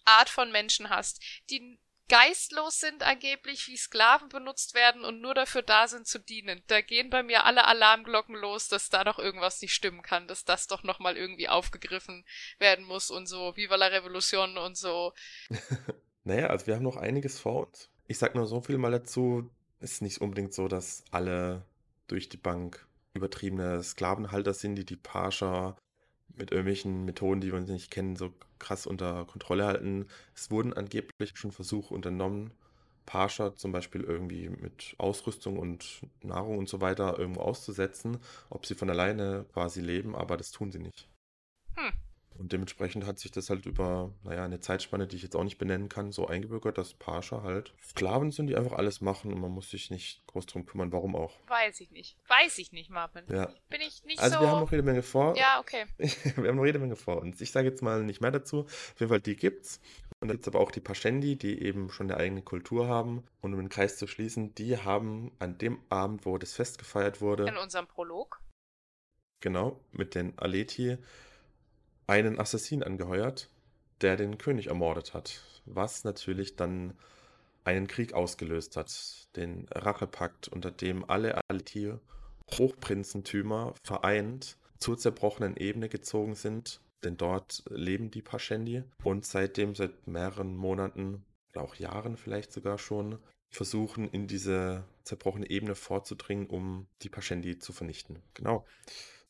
Speaker 1: Art von Menschen hast, die geistlos sind angeblich, wie Sklaven benutzt werden und nur dafür da sind zu dienen. Da gehen bei mir alle Alarmglocken los, dass da doch irgendwas nicht stimmen kann, dass das doch nochmal irgendwie aufgegriffen werden muss und so, Viva la Revolution und so.
Speaker 2: naja, also wir haben noch einiges vor uns. Ich sag nur so viel mal dazu, ist nicht unbedingt so, dass alle durch die Bank übertriebene Sklavenhalter sind, die die Pascha mit irgendwelchen Methoden, die wir nicht kennen, so krass unter Kontrolle halten. Es wurden angeblich schon Versuche unternommen, Pascha zum Beispiel irgendwie mit Ausrüstung und Nahrung und so weiter irgendwo auszusetzen, ob sie von alleine quasi leben, aber das tun sie nicht. Hm. Und dementsprechend hat sich das halt über, naja, eine Zeitspanne, die ich jetzt auch nicht benennen kann, so eingebürgert, dass Pascha halt Sklaven sind, die einfach alles machen und man muss sich nicht groß drum kümmern. Warum auch?
Speaker 1: Weiß ich nicht. Weiß ich nicht, Marvin.
Speaker 2: Ja.
Speaker 1: Bin ich nicht
Speaker 2: also
Speaker 1: so...
Speaker 2: wir haben noch jede Menge vor.
Speaker 1: Ja, okay.
Speaker 2: wir haben noch jede Menge vor uns. Ich sage jetzt mal nicht mehr dazu. Auf jeden Fall, die gibt's. Und dann gibt es aber auch die Pashendi, die eben schon eine eigene Kultur haben. Und um den Kreis zu schließen, die haben an dem Abend, wo das Fest gefeiert wurde...
Speaker 1: In unserem Prolog.
Speaker 2: Genau, mit den Aleti einen Assassin angeheuert, der den König ermordet hat, was natürlich dann einen Krieg ausgelöst hat, den Rachepakt, unter dem alle Aletier Hochprinzentümer vereint zur zerbrochenen Ebene gezogen sind, denn dort leben die Pashendi und seitdem, seit mehreren Monaten oder auch Jahren vielleicht sogar schon, versuchen in diese zerbrochene Ebene vorzudringen, um die Pashendi zu vernichten. Genau.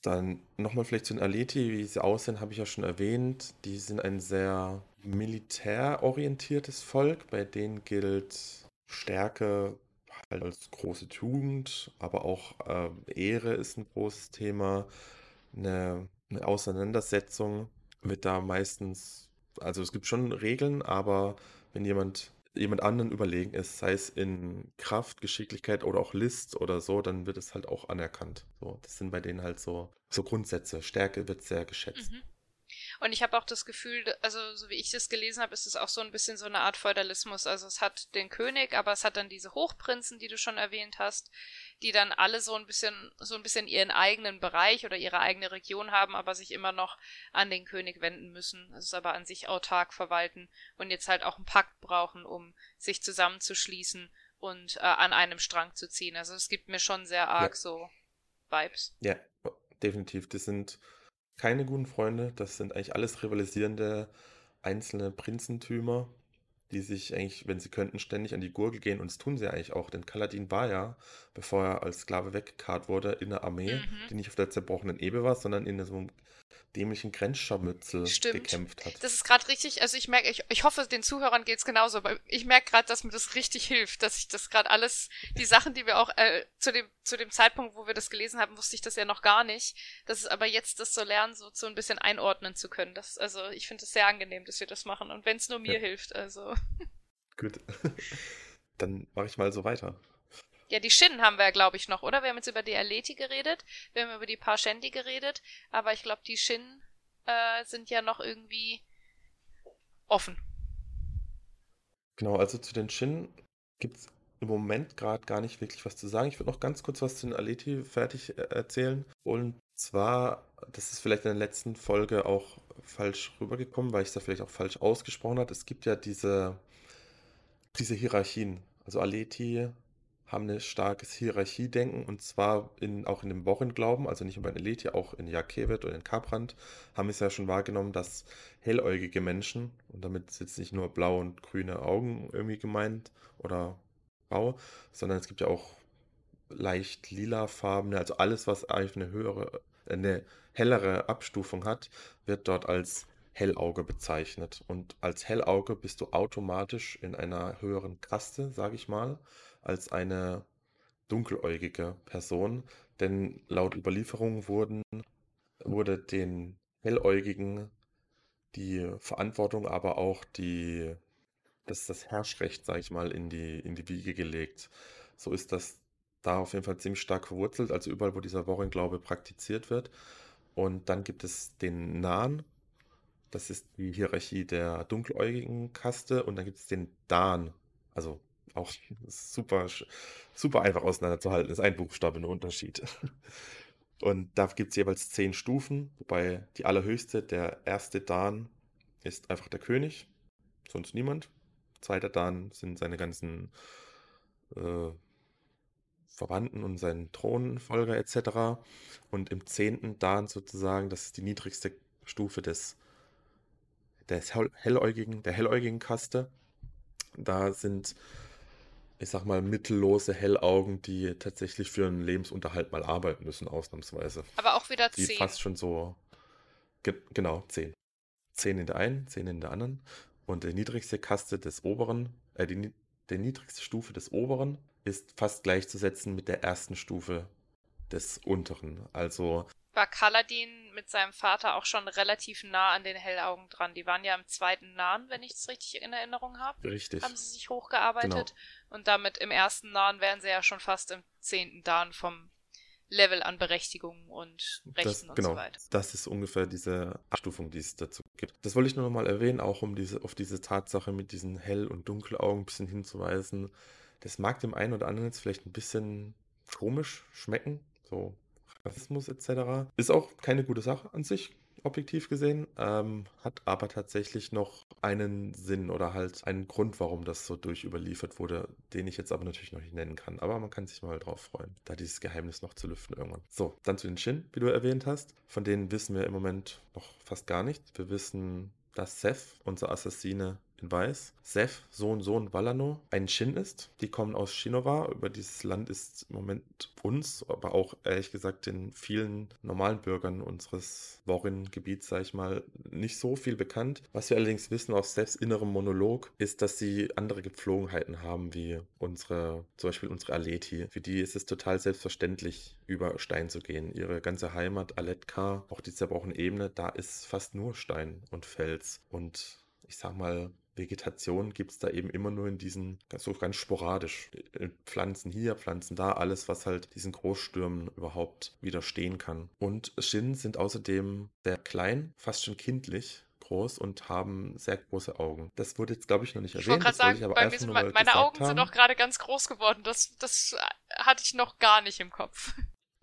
Speaker 2: Dann nochmal vielleicht zu den Aleti, wie sie aussehen, habe ich ja schon erwähnt. Die sind ein sehr militärorientiertes Volk, bei denen gilt Stärke halt als große Tugend, aber auch äh, Ehre ist ein großes Thema. Eine, eine Auseinandersetzung wird da meistens, also es gibt schon Regeln, aber wenn jemand jemand anderen überlegen ist, sei es in Kraft, Geschicklichkeit oder auch List oder so, dann wird es halt auch anerkannt. So, das sind bei denen halt so, so Grundsätze. Stärke wird sehr geschätzt. Mhm.
Speaker 1: Und ich habe auch das Gefühl, also so wie ich das gelesen habe, ist es auch so ein bisschen so eine Art Feudalismus. Also es hat den König, aber es hat dann diese Hochprinzen, die du schon erwähnt hast, die dann alle so ein bisschen, so ein bisschen ihren eigenen Bereich oder ihre eigene Region haben, aber sich immer noch an den König wenden müssen. Es ist aber an sich autark verwalten und jetzt halt auch einen Pakt brauchen, um sich zusammenzuschließen und äh, an einem Strang zu ziehen. Also es gibt mir schon sehr arg ja. so Vibes.
Speaker 2: Ja, definitiv. Das sind keine guten Freunde. Das sind eigentlich alles rivalisierende einzelne Prinzentümer, die sich eigentlich, wenn sie könnten, ständig an die Gurgel gehen. Und das tun sie eigentlich auch. Denn Kaladin war ja, bevor er als Sklave weggekarrt wurde, in der Armee, mhm. die nicht auf der zerbrochenen Ebe war, sondern in so einem dämlichen Grenzscharmützel gekämpft hat.
Speaker 1: Das ist gerade richtig, also ich merke, ich, ich hoffe, den Zuhörern geht's genauso, aber ich merke gerade, dass mir das richtig hilft, dass ich das gerade alles, die Sachen, die wir auch äh, zu dem zu dem Zeitpunkt, wo wir das gelesen haben, wusste ich das ja noch gar nicht. Das ist aber jetzt das so lernen, so, so ein bisschen einordnen zu können. Das, also ich finde es sehr angenehm, dass wir das machen und wenn es nur mir ja. hilft, also.
Speaker 2: Gut. Dann mache ich mal so weiter.
Speaker 1: Ja, die Shin haben wir, glaube ich, noch, oder? Wir haben jetzt über die Aleti geredet, wir haben über die Parshendi geredet, aber ich glaube, die Shin äh, sind ja noch irgendwie offen.
Speaker 2: Genau, also zu den Shin gibt es im Moment gerade gar nicht wirklich was zu sagen. Ich würde noch ganz kurz was zu den Aleti fertig äh, erzählen. Und zwar, das ist vielleicht in der letzten Folge auch falsch rübergekommen, weil ich es da vielleicht auch falsch ausgesprochen habe. Es gibt ja diese, diese Hierarchien. Also Aleti haben ein starkes Hierarchiedenken und zwar in, auch in dem Wochen-Glauben, also nicht nur bei Elite, auch in Jakewit oder in Kaprand, haben es ja schon wahrgenommen, dass helläugige Menschen, und damit sind jetzt nicht nur blaue und grüne Augen irgendwie gemeint oder grau, sondern es gibt ja auch leicht lilafarbene, also alles, was eigentlich eine höhere, eine hellere Abstufung hat, wird dort als Hellauge bezeichnet. Und als Hellauge bist du automatisch in einer höheren Kaste, sage ich mal, als eine dunkeläugige Person. Denn laut Überlieferung wurden, wurde den Helläugigen die Verantwortung, aber auch die, das, das Herrschrecht, sage ich mal, in die, in die Wiege gelegt. So ist das da auf jeden Fall ziemlich stark verwurzelt, also überall, wo dieser Warren-Glaube praktiziert wird. Und dann gibt es den Nahen, das ist die Hierarchie der dunkeläugigen Kaste, und dann gibt es den Dan, also auch super, super einfach auseinanderzuhalten, ist ein Buchstabe nur Unterschied. Und da gibt es jeweils zehn Stufen, wobei die allerhöchste, der erste Dan, ist einfach der König, sonst niemand. Zweiter Dan sind seine ganzen äh, Verwandten und sein Thronfolger etc. Und im zehnten Dan sozusagen, das ist die niedrigste Stufe des, des helläugigen, der helläugigen Kaste. Da sind, ich sag mal, mittellose Hellaugen, die tatsächlich für einen Lebensunterhalt mal arbeiten müssen, ausnahmsweise.
Speaker 1: Aber auch wieder
Speaker 2: die
Speaker 1: zehn.
Speaker 2: fast schon so, ge genau, zehn. Zehn in der einen, zehn in der anderen. Und die niedrigste Kaste des oberen, äh, die, die niedrigste Stufe des oberen ist fast gleichzusetzen mit der ersten Stufe des unteren. Also
Speaker 1: war Kaladin mit seinem Vater auch schon relativ nah an den Hellaugen dran. Die waren ja im zweiten Nahen, wenn ich es richtig in Erinnerung habe.
Speaker 2: Richtig.
Speaker 1: Haben sie sich hochgearbeitet. Genau. Und damit im ersten Nahen wären sie ja schon fast im zehnten Dan vom Level an Berechtigung und Rechten
Speaker 2: das,
Speaker 1: und
Speaker 2: genau,
Speaker 1: so weiter.
Speaker 2: Das ist ungefähr diese Abstufung, die es dazu gibt. Das wollte ich nur noch mal erwähnen, auch um diese, auf diese Tatsache mit diesen Hell- und Dunkelaugen ein bisschen hinzuweisen. Das mag dem einen oder anderen jetzt vielleicht ein bisschen komisch schmecken, so Rassismus etc. Ist auch keine gute Sache an sich, objektiv gesehen, ähm, hat aber tatsächlich noch einen Sinn oder halt einen Grund, warum das so durchüberliefert wurde, den ich jetzt aber natürlich noch nicht nennen kann. Aber man kann sich mal drauf freuen, da dieses Geheimnis noch zu lüften irgendwann. So, dann zu den Shin, wie du erwähnt hast. Von denen wissen wir im Moment noch fast gar nichts. Wir wissen, dass Seth, unser Assassine, in Weiß, Seth, Sohn, Sohn Valano, ein Shin ist. Die kommen aus Shinova. Über dieses Land ist im Moment uns, aber auch ehrlich gesagt den vielen normalen Bürgern unseres Worin-Gebiets, sag ich mal, nicht so viel bekannt. Was wir allerdings wissen aus Seths innerem Monolog, ist, dass sie andere Gepflogenheiten haben, wie unsere, zum Beispiel unsere Aleti. Für die ist es total selbstverständlich, über Stein zu gehen. Ihre ganze Heimat, Aletka, auch die zerbrochene Ebene, da ist fast nur Stein und Fels. Und ich sag mal, Vegetation gibt es da eben immer nur in diesen, so ganz sporadisch. Äh, Pflanzen hier, Pflanzen da, alles, was halt diesen Großstürmen überhaupt widerstehen kann. Und Shin sind außerdem sehr klein, fast schon kindlich groß und haben sehr große Augen. Das wurde jetzt, glaube ich, noch nicht erwähnt. Ich wollte
Speaker 1: gerade sagen, bei mir sind, meine Augen haben. sind auch gerade ganz groß geworden. Das, das hatte ich noch gar nicht im Kopf.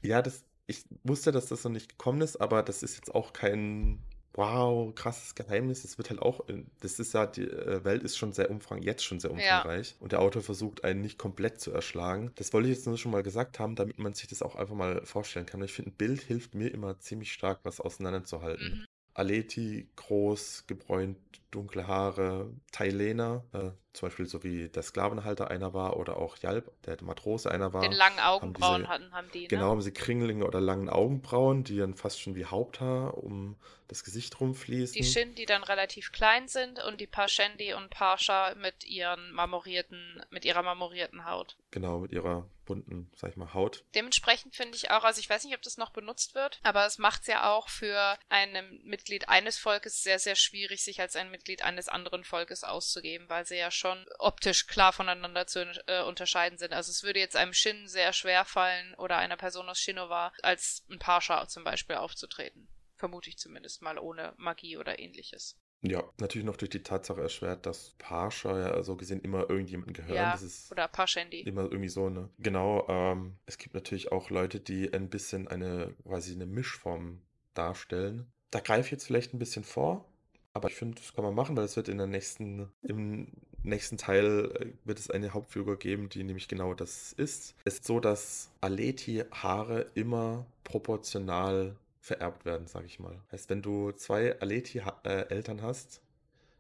Speaker 2: Ja, das, ich wusste, dass das noch nicht gekommen ist, aber das ist jetzt auch kein wow, krasses Geheimnis. Es wird halt auch, äh, das ist ja, die äh, Welt ist schon sehr umfang, jetzt schon sehr umfangreich. Ja. Und der Autor versucht einen nicht komplett zu erschlagen. Das wollte ich jetzt nur schon mal gesagt haben, damit man sich das auch einfach mal vorstellen kann. Ich finde, ein Bild hilft mir immer ziemlich stark, was auseinanderzuhalten. Mhm. Aleti, groß, gebräunt, dunkle Haare, Thailena, äh, zum Beispiel so wie der Sklavenhalter einer war oder auch Jalb, der Matrose einer war.
Speaker 1: Den langen Augenbrauen haben diese, hatten, haben die. Ne?
Speaker 2: Genau, haben sie Kringlinge oder langen Augenbrauen, die dann fast schon wie Haupthaar um das Gesicht rumfließen.
Speaker 1: Die Shin, die dann relativ klein sind und die Pashendi und Pasha mit ihren marmorierten, mit ihrer marmorierten Haut.
Speaker 2: Genau, mit ihrer bunten, sag ich mal, Haut.
Speaker 1: Dementsprechend finde ich auch, also ich weiß nicht, ob das noch benutzt wird, aber es macht es ja auch für ein Mitglied eines Volkes sehr, sehr schwierig, sich als ein Mitglied eines anderen Volkes auszugeben, weil sie ja schon optisch klar voneinander zu äh, unterscheiden sind. Also es würde jetzt einem Shin sehr schwer fallen oder einer Person aus Shinova als ein Pascha zum Beispiel aufzutreten. Vermute ich zumindest mal ohne Magie oder ähnliches.
Speaker 2: Ja, natürlich noch durch die Tatsache erschwert, dass Pascha ja so gesehen immer irgendjemandem gehören.
Speaker 1: Ja,
Speaker 2: das ist
Speaker 1: oder Pashendi.
Speaker 2: Immer irgendwie so, ne? Genau, ähm, es gibt natürlich auch Leute, die ein bisschen eine, quasi eine Mischform darstellen. Da greife ich jetzt vielleicht ein bisschen vor, aber ich finde, das kann man machen, weil es wird in der nächsten, im nächsten Teil äh, wird es eine Hauptfigur geben, die nämlich genau das ist. Es ist so, dass Aleti-Haare immer proportional vererbt werden, sag ich mal. Heißt, wenn du zwei Aleti-Eltern äh, hast,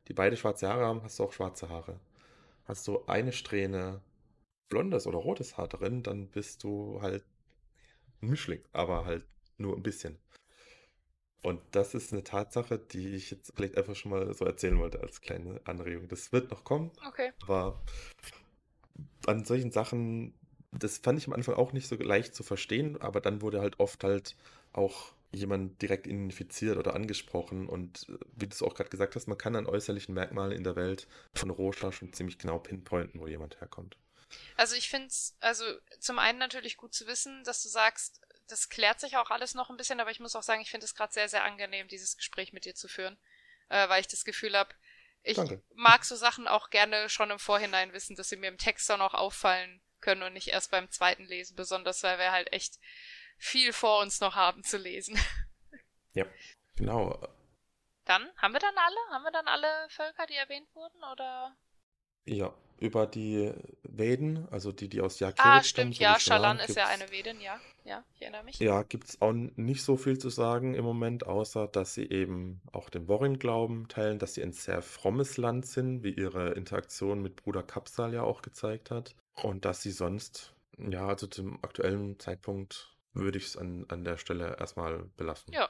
Speaker 2: die beide schwarze Haare haben, hast du auch schwarze Haare. Hast du eine Strähne blondes oder rotes Haar drin, dann bist du halt ein Mischling, aber halt nur ein bisschen. Und das ist eine Tatsache, die ich jetzt vielleicht einfach schon mal so erzählen wollte als kleine Anregung. Das wird noch kommen.
Speaker 1: Okay.
Speaker 2: Aber an solchen Sachen, das fand ich am Anfang auch nicht so leicht zu verstehen, aber dann wurde halt oft halt auch jemand direkt identifiziert oder angesprochen. Und äh, wie du es auch gerade gesagt hast, man kann an äußerlichen Merkmalen in der Welt von Rohschar schon ziemlich genau pinpointen, wo jemand herkommt.
Speaker 1: Also ich finde es, also zum einen natürlich gut zu wissen, dass du sagst, das klärt sich auch alles noch ein bisschen, aber ich muss auch sagen, ich finde es gerade sehr, sehr angenehm, dieses Gespräch mit dir zu führen, äh, weil ich das Gefühl habe, ich Danke. mag so Sachen auch gerne schon im Vorhinein wissen, dass sie mir im Text dann auch auffallen können und nicht erst beim zweiten Lesen, besonders weil wir halt echt viel vor uns noch haben zu lesen.
Speaker 2: Ja, genau.
Speaker 1: Dann, haben wir dann alle? Haben wir dann alle Völker, die erwähnt wurden, oder?
Speaker 2: Ja, über die Veden, also die, die aus Jakir
Speaker 1: Ah, stimmt, ja, Shalan ist ja eine Vedin, ja. Ja, ich erinnere mich.
Speaker 2: Ja, gibt es auch nicht so viel zu sagen im Moment, außer dass sie eben auch den Worin-Glauben teilen, dass sie ein sehr frommes Land sind, wie ihre Interaktion mit Bruder Kapsal ja auch gezeigt hat. Und dass sie sonst, ja, also zum aktuellen Zeitpunkt würde ich es an, an der Stelle erstmal belassen.
Speaker 1: Ja.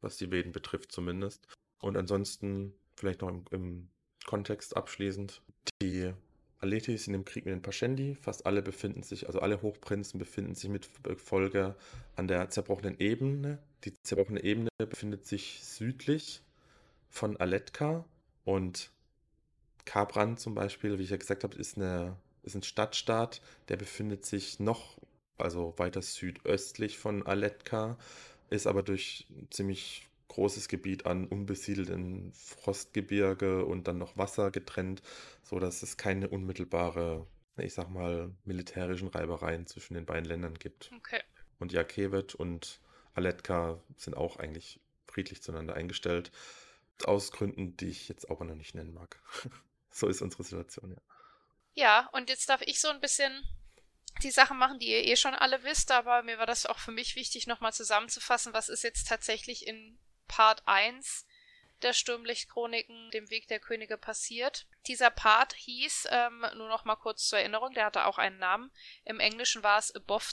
Speaker 2: Was die Veden betrifft zumindest. Und ansonsten vielleicht noch im, im Kontext abschließend. Die Aletis in dem Krieg mit den Pascendi, fast alle befinden sich, also alle Hochprinzen befinden sich mit Folge an der zerbrochenen Ebene. Die zerbrochene Ebene befindet sich südlich von Aletka und Kabran zum Beispiel, wie ich ja gesagt habe, ist, eine, ist ein Stadtstaat, der befindet sich noch, also weiter südöstlich von Aletka, ist aber durch ziemlich großes Gebiet an unbesiedelten Frostgebirge und dann noch Wasser getrennt, sodass es keine unmittelbare, ich sag mal, militärischen Reibereien zwischen den beiden Ländern gibt.
Speaker 1: Okay.
Speaker 2: Und Jakewet und Aletka sind auch eigentlich friedlich zueinander eingestellt. Aus Gründen, die ich jetzt aber noch nicht nennen mag. so ist unsere Situation, ja.
Speaker 1: Ja, und jetzt darf ich so ein bisschen die Sachen machen, die ihr eh schon alle wisst, aber mir war das auch für mich wichtig, nochmal zusammenzufassen, was ist jetzt tatsächlich in Part 1 der Sturmlichtchroniken, dem Weg der Könige passiert. Dieser Part hieß, ähm, nur noch mal kurz zur Erinnerung, der hatte auch einen Namen. Im Englischen war es Above,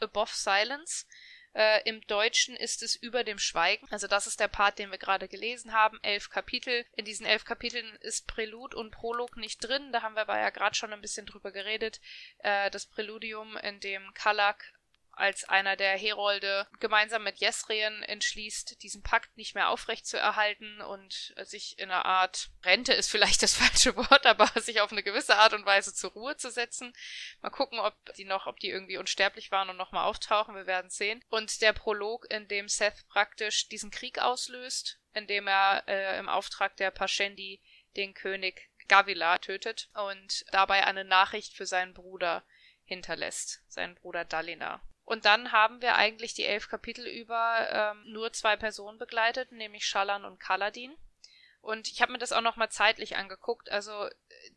Speaker 1: Above Silence. Äh, Im Deutschen ist es über dem Schweigen. Also das ist der Part, den wir gerade gelesen haben. Elf Kapitel. In diesen elf Kapiteln ist Prälud und Prolog nicht drin. Da haben wir aber ja gerade schon ein bisschen drüber geredet. Äh, das Präludium, in dem Kalak als einer der Herolde gemeinsam mit Jesrien entschließt, diesen Pakt nicht mehr aufrechtzuerhalten und sich in einer Art Rente ist vielleicht das falsche Wort, aber sich auf eine gewisse Art und Weise zur Ruhe zu setzen. Mal gucken, ob die noch, ob die irgendwie unsterblich waren und nochmal auftauchen. Wir werden sehen. Und der Prolog, in dem Seth praktisch diesen Krieg auslöst, in dem er äh, im Auftrag der Pashendi den König Gavila tötet und dabei eine Nachricht für seinen Bruder hinterlässt, seinen Bruder Dalina. Und dann haben wir eigentlich die elf Kapitel über ähm, nur zwei Personen begleitet, nämlich Schalan und Kaladin. Und ich habe mir das auch nochmal zeitlich angeguckt. Also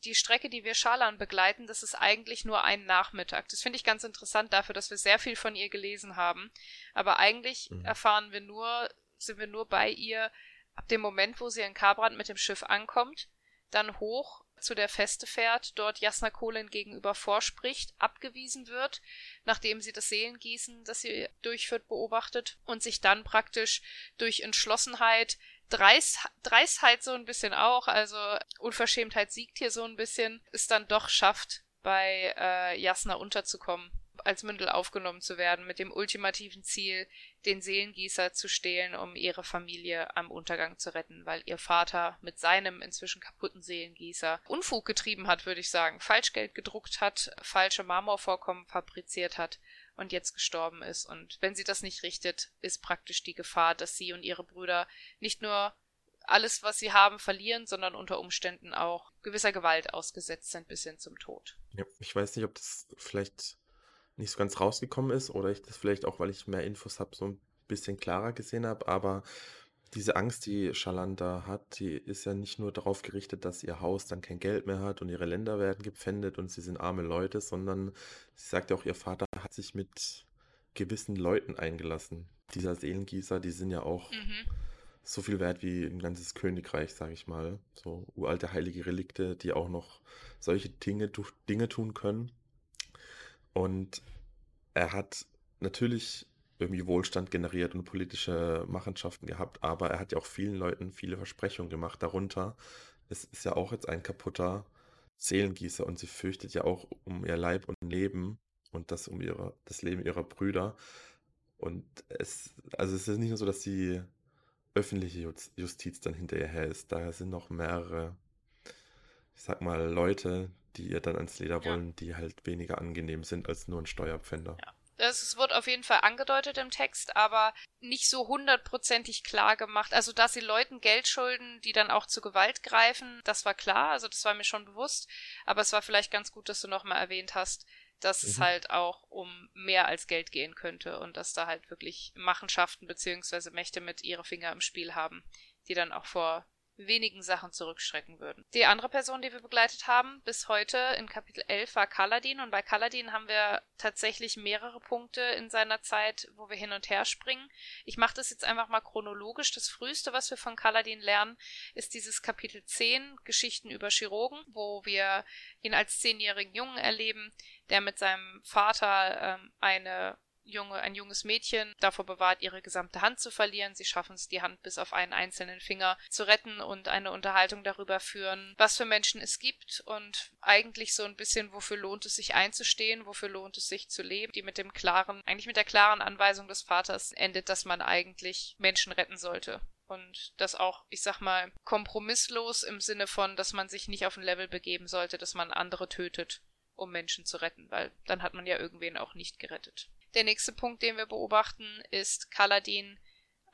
Speaker 1: die Strecke, die wir Schalan begleiten, das ist eigentlich nur ein Nachmittag. Das finde ich ganz interessant dafür, dass wir sehr viel von ihr gelesen haben. Aber eigentlich mhm. erfahren wir nur, sind wir nur bei ihr ab dem Moment, wo sie in Kabrand mit dem Schiff ankommt, dann hoch zu der Feste fährt, dort Jasna Kohlen gegenüber vorspricht, abgewiesen wird, nachdem sie das Seelengießen, das sie durchführt, beobachtet und sich dann praktisch durch Entschlossenheit, Dreist, Dreistheit so ein bisschen auch, also Unverschämtheit siegt hier so ein bisschen, es dann doch schafft, bei äh, Jasna unterzukommen als Mündel aufgenommen zu werden, mit dem ultimativen Ziel, den Seelengießer zu stehlen, um ihre Familie am Untergang zu retten, weil ihr Vater mit seinem inzwischen kaputten Seelengießer Unfug getrieben hat, würde ich sagen, Falschgeld gedruckt hat, falsche Marmorvorkommen fabriziert hat und jetzt gestorben ist. Und wenn sie das nicht richtet, ist praktisch die Gefahr, dass sie und ihre Brüder nicht nur alles, was sie haben, verlieren, sondern unter Umständen auch gewisser Gewalt ausgesetzt sind bis hin zum Tod.
Speaker 2: Ja, ich weiß nicht, ob das vielleicht nicht so ganz rausgekommen ist oder ich das vielleicht auch, weil ich mehr Infos habe, so ein bisschen klarer gesehen habe. Aber diese Angst, die Shalanda hat, die ist ja nicht nur darauf gerichtet, dass ihr Haus dann kein Geld mehr hat und ihre Länder werden gepfändet und sie sind arme Leute, sondern sie sagt ja auch, ihr Vater hat sich mit gewissen Leuten eingelassen. Dieser Seelengießer, die sind ja auch
Speaker 1: Mhm.
Speaker 2: so viel wert wie ein ganzes Königreich, sage ich mal. So uralte heilige Relikte, die auch noch solche Dinge, Dinge tun können. Und er hat natürlich irgendwie Wohlstand generiert und politische Machenschaften gehabt, aber er hat ja auch vielen Leuten viele Versprechungen gemacht. Darunter es ist ja auch jetzt ein kaputter Seelengießer und sie fürchtet ja auch um ihr Leib und Leben und das um ihre, das Leben ihrer Brüder. Und es, also es ist nicht nur so, dass die öffentliche Jus- Justiz dann hinter ihr her ist. Da sind noch mehrere, ich sag mal, Leute, die ihr dann ans Leder
Speaker 1: Ja.
Speaker 2: wollen, die halt weniger angenehm sind als nur ein Steuerpfänder.
Speaker 1: Ja. Es wird auf jeden Fall angedeutet im Text, aber nicht so hundertprozentig klar gemacht. Also, dass sie Leuten Geld schulden, die dann auch zu Gewalt greifen, das war klar, also das war mir schon bewusst. Aber es war vielleicht ganz gut, dass du nochmal erwähnt hast, dass es
Speaker 2: Mhm.
Speaker 1: halt auch um mehr als Geld gehen könnte und dass da halt wirklich Machenschaften beziehungsweise Mächte mit ihre Finger im Spiel haben, die dann auch vor wenigen Sachen zurückschrecken würden. Die andere Person, die wir begleitet haben bis heute in Kapitel 11 war Kaladin und bei Kaladin haben wir tatsächlich mehrere Punkte in seiner Zeit, wo wir hin und her springen. Ich mache das jetzt einfach mal chronologisch. Das früheste, was wir von Kaladin lernen, ist dieses Kapitel 10, Geschichten über Chirurgen, wo wir ihn als zehnjährigen Jungen erleben, der mit seinem Vater ähm, eine junge, ein junges Mädchen davor bewahrt, ihre gesamte Hand zu verlieren. Sie schaffen es, die Hand bis auf einen einzelnen Finger zu retten und eine Unterhaltung darüber führen, was für Menschen es gibt und eigentlich so ein bisschen, wofür lohnt es sich einzustehen, wofür lohnt es sich zu leben, die mit dem klaren, eigentlich mit der klaren Anweisung des Vaters endet, dass man eigentlich Menschen retten sollte. Und das auch, ich sag mal, kompromisslos im Sinne von, dass man sich nicht auf ein Level begeben sollte, dass man andere tötet, um Menschen zu retten, weil dann hat man ja irgendwen auch nicht gerettet. Der nächste Punkt, den wir beobachten, ist Kaladin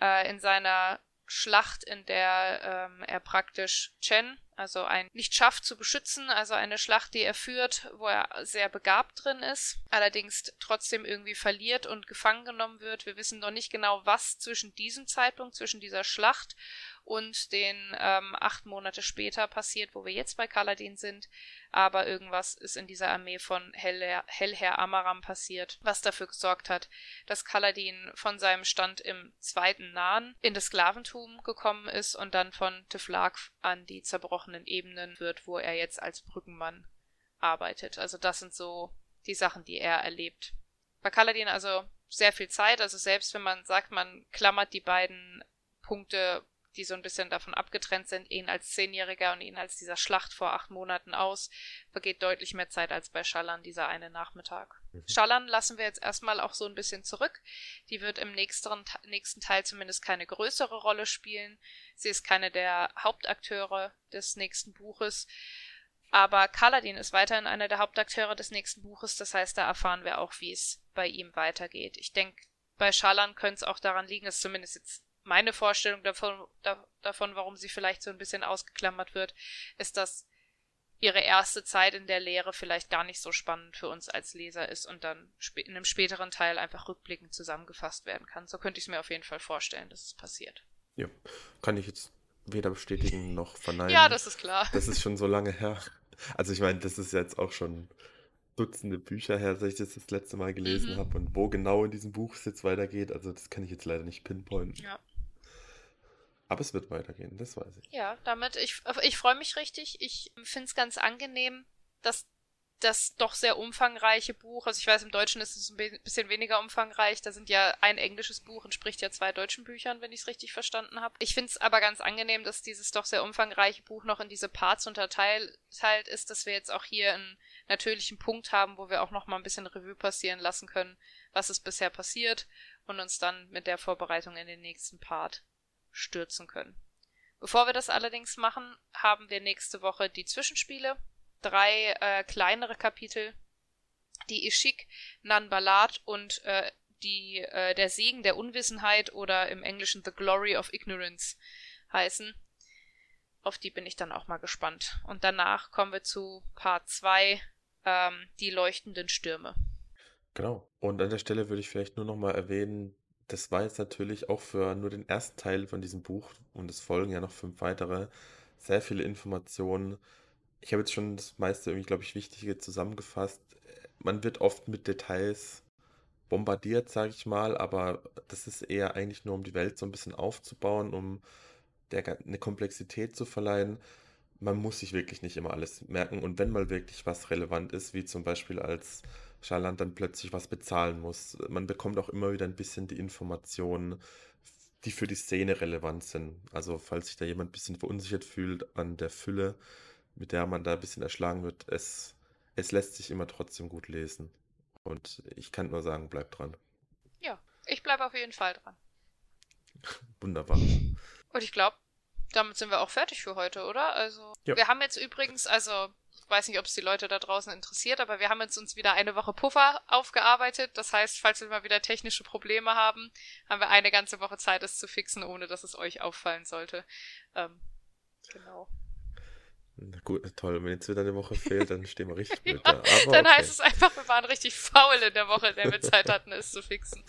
Speaker 1: äh, in seiner Schlacht, in der ähm, er praktisch Chen, also ein nicht schafft zu beschützen, also eine Schlacht, die er führt, wo er sehr begabt drin ist, allerdings trotzdem irgendwie verliert und gefangen genommen wird. Wir wissen noch nicht genau, was zwischen diesem Zeitpunkt, zwischen dieser Schlacht und den ähm, acht Monate später passiert, wo wir jetzt bei Kaladin sind. Aber irgendwas ist in dieser Armee von Hellherr, Hellherr Amaram passiert, was dafür gesorgt hat, dass Kaladin von seinem Stand im zweiten Nahen in das Sklaventum gekommen ist und dann von Tiflag an die zerbrochenen Ebenen wird, wo er jetzt als Brückenmann arbeitet. Also das sind so die Sachen, die er erlebt. Bei Kaladin also sehr viel Zeit, also selbst wenn man sagt, man klammert die beiden Punkte die so ein bisschen davon abgetrennt sind, ihn als Zehnjähriger und ihn als dieser Schlacht vor acht Monaten aus, vergeht deutlich mehr Zeit als bei Schallan dieser eine Nachmittag.
Speaker 2: Mhm.
Speaker 1: Schallan lassen wir jetzt erstmal auch so ein bisschen zurück. Die wird im nächsten, nächsten Teil zumindest keine größere Rolle spielen. Sie ist keine der Hauptakteure des nächsten Buches. Aber Kaladin ist weiterhin einer der Hauptakteure des nächsten Buches, das heißt, da erfahren wir auch, wie es bei ihm weitergeht. Ich denke, bei Schallan könnte es auch daran liegen, dass zumindest jetzt meine Vorstellung davon, da, davon, warum sie vielleicht so ein bisschen ausgeklammert wird, ist, dass ihre erste Zeit in der Lehre vielleicht gar nicht so spannend für uns als Leser ist und dann in einem späteren Teil einfach rückblickend zusammengefasst werden kann. So könnte ich es mir auf jeden Fall vorstellen, dass es passiert.
Speaker 2: Ja, kann ich jetzt weder bestätigen noch verneinen.
Speaker 1: Ja, das ist klar.
Speaker 2: Das ist schon so lange her. Also ich meine, das ist jetzt auch schon Dutzende Bücher her, seit ich das das letzte Mal gelesen
Speaker 1: Mhm.
Speaker 2: habe und wo genau in diesem Buch es jetzt weitergeht, also das kann ich jetzt leider nicht pinpointen.
Speaker 1: Ja.
Speaker 2: Aber es wird weitergehen, das weiß ich.
Speaker 1: Ja, damit, ich, ich freue mich richtig. Ich finde es ganz angenehm, dass das doch sehr umfangreiche Buch, also ich weiß, im Deutschen ist es ein bisschen weniger umfangreich, da sind ja ein englisches Buch entspricht ja zwei deutschen Büchern, wenn ich es richtig verstanden habe. Ich finde es aber ganz angenehm, dass dieses doch sehr umfangreiche Buch noch in diese Parts unterteilt ist, dass wir jetzt auch hier einen natürlichen Punkt haben, wo wir auch noch mal ein bisschen Revue passieren lassen können, was ist bisher passiert und uns dann mit der Vorbereitung in den nächsten Part stürzen können. Bevor wir das allerdings machen, haben wir nächste Woche die Zwischenspiele. Drei äh, kleinere Kapitel, die Ishik, Nanbalat und äh, die äh, der Segen der Unwissenheit oder im Englischen The Glory of Ignorance heißen. Auf die bin ich dann auch mal gespannt. Und danach kommen wir zu Part 2, ähm, die leuchtenden Stürme.
Speaker 2: Genau. Und an der Stelle würde ich vielleicht nur noch mal erwähnen, das war jetzt natürlich auch für nur den ersten Teil von diesem Buch und es folgen ja noch fünf weitere sehr viele Informationen. Ich habe jetzt schon das meiste irgendwie, glaube ich, Wichtige zusammengefasst. Man wird oft mit Details bombardiert, sage ich mal, aber das ist eher eigentlich nur, um die Welt so ein bisschen aufzubauen, um der eine Komplexität zu verleihen. Man muss sich wirklich nicht immer alles merken und wenn mal wirklich was relevant ist, wie zum Beispiel als Scharland dann plötzlich was bezahlen muss, man bekommt auch immer wieder ein bisschen die Informationen, die für die Szene relevant sind. Also falls sich da jemand ein bisschen verunsichert fühlt an der Fülle, mit der man da ein bisschen erschlagen wird, es, es lässt sich immer trotzdem gut lesen. Und ich kann nur sagen, bleibt dran.
Speaker 1: Ja, ich bleibe auf jeden Fall dran.
Speaker 2: Wunderbar.
Speaker 1: Und ich glaube, damit sind wir auch fertig für heute, oder? Also, ja. wir haben jetzt übrigens, also, weiß nicht, ob es die Leute da draußen interessiert, aber wir haben jetzt uns wieder eine Woche Puffer aufgearbeitet. Das heißt, falls wir mal wieder technische Probleme haben, haben wir eine ganze Woche Zeit, es zu fixen, ohne dass es euch auffallen sollte. Ähm, genau.
Speaker 2: Na gut, toll. Wenn jetzt wieder eine Woche fehlt, dann stehen wir richtig
Speaker 1: blöd ja, da. Aber dann okay. heißt es einfach, wir waren richtig faul in der Woche, in der wir Zeit hatten, es zu fixen.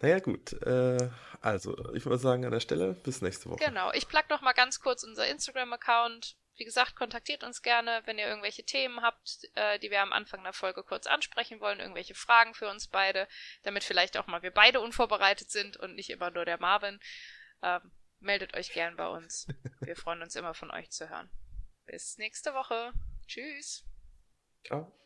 Speaker 2: Naja, gut. Äh, also, ich würde sagen, an der Stelle bis nächste Woche.
Speaker 1: Genau. Ich plug noch mal ganz kurz unser Instagram-Account. Wie gesagt, kontaktiert uns gerne, wenn ihr irgendwelche Themen habt, äh, die wir am Anfang der Folge kurz ansprechen wollen, irgendwelche Fragen für uns beide, damit vielleicht auch mal wir beide unvorbereitet sind und nicht immer nur der Marvin. Ähm, meldet euch gern bei uns. Wir freuen uns immer von euch zu hören. Bis nächste Woche. Tschüss.
Speaker 2: Ciao.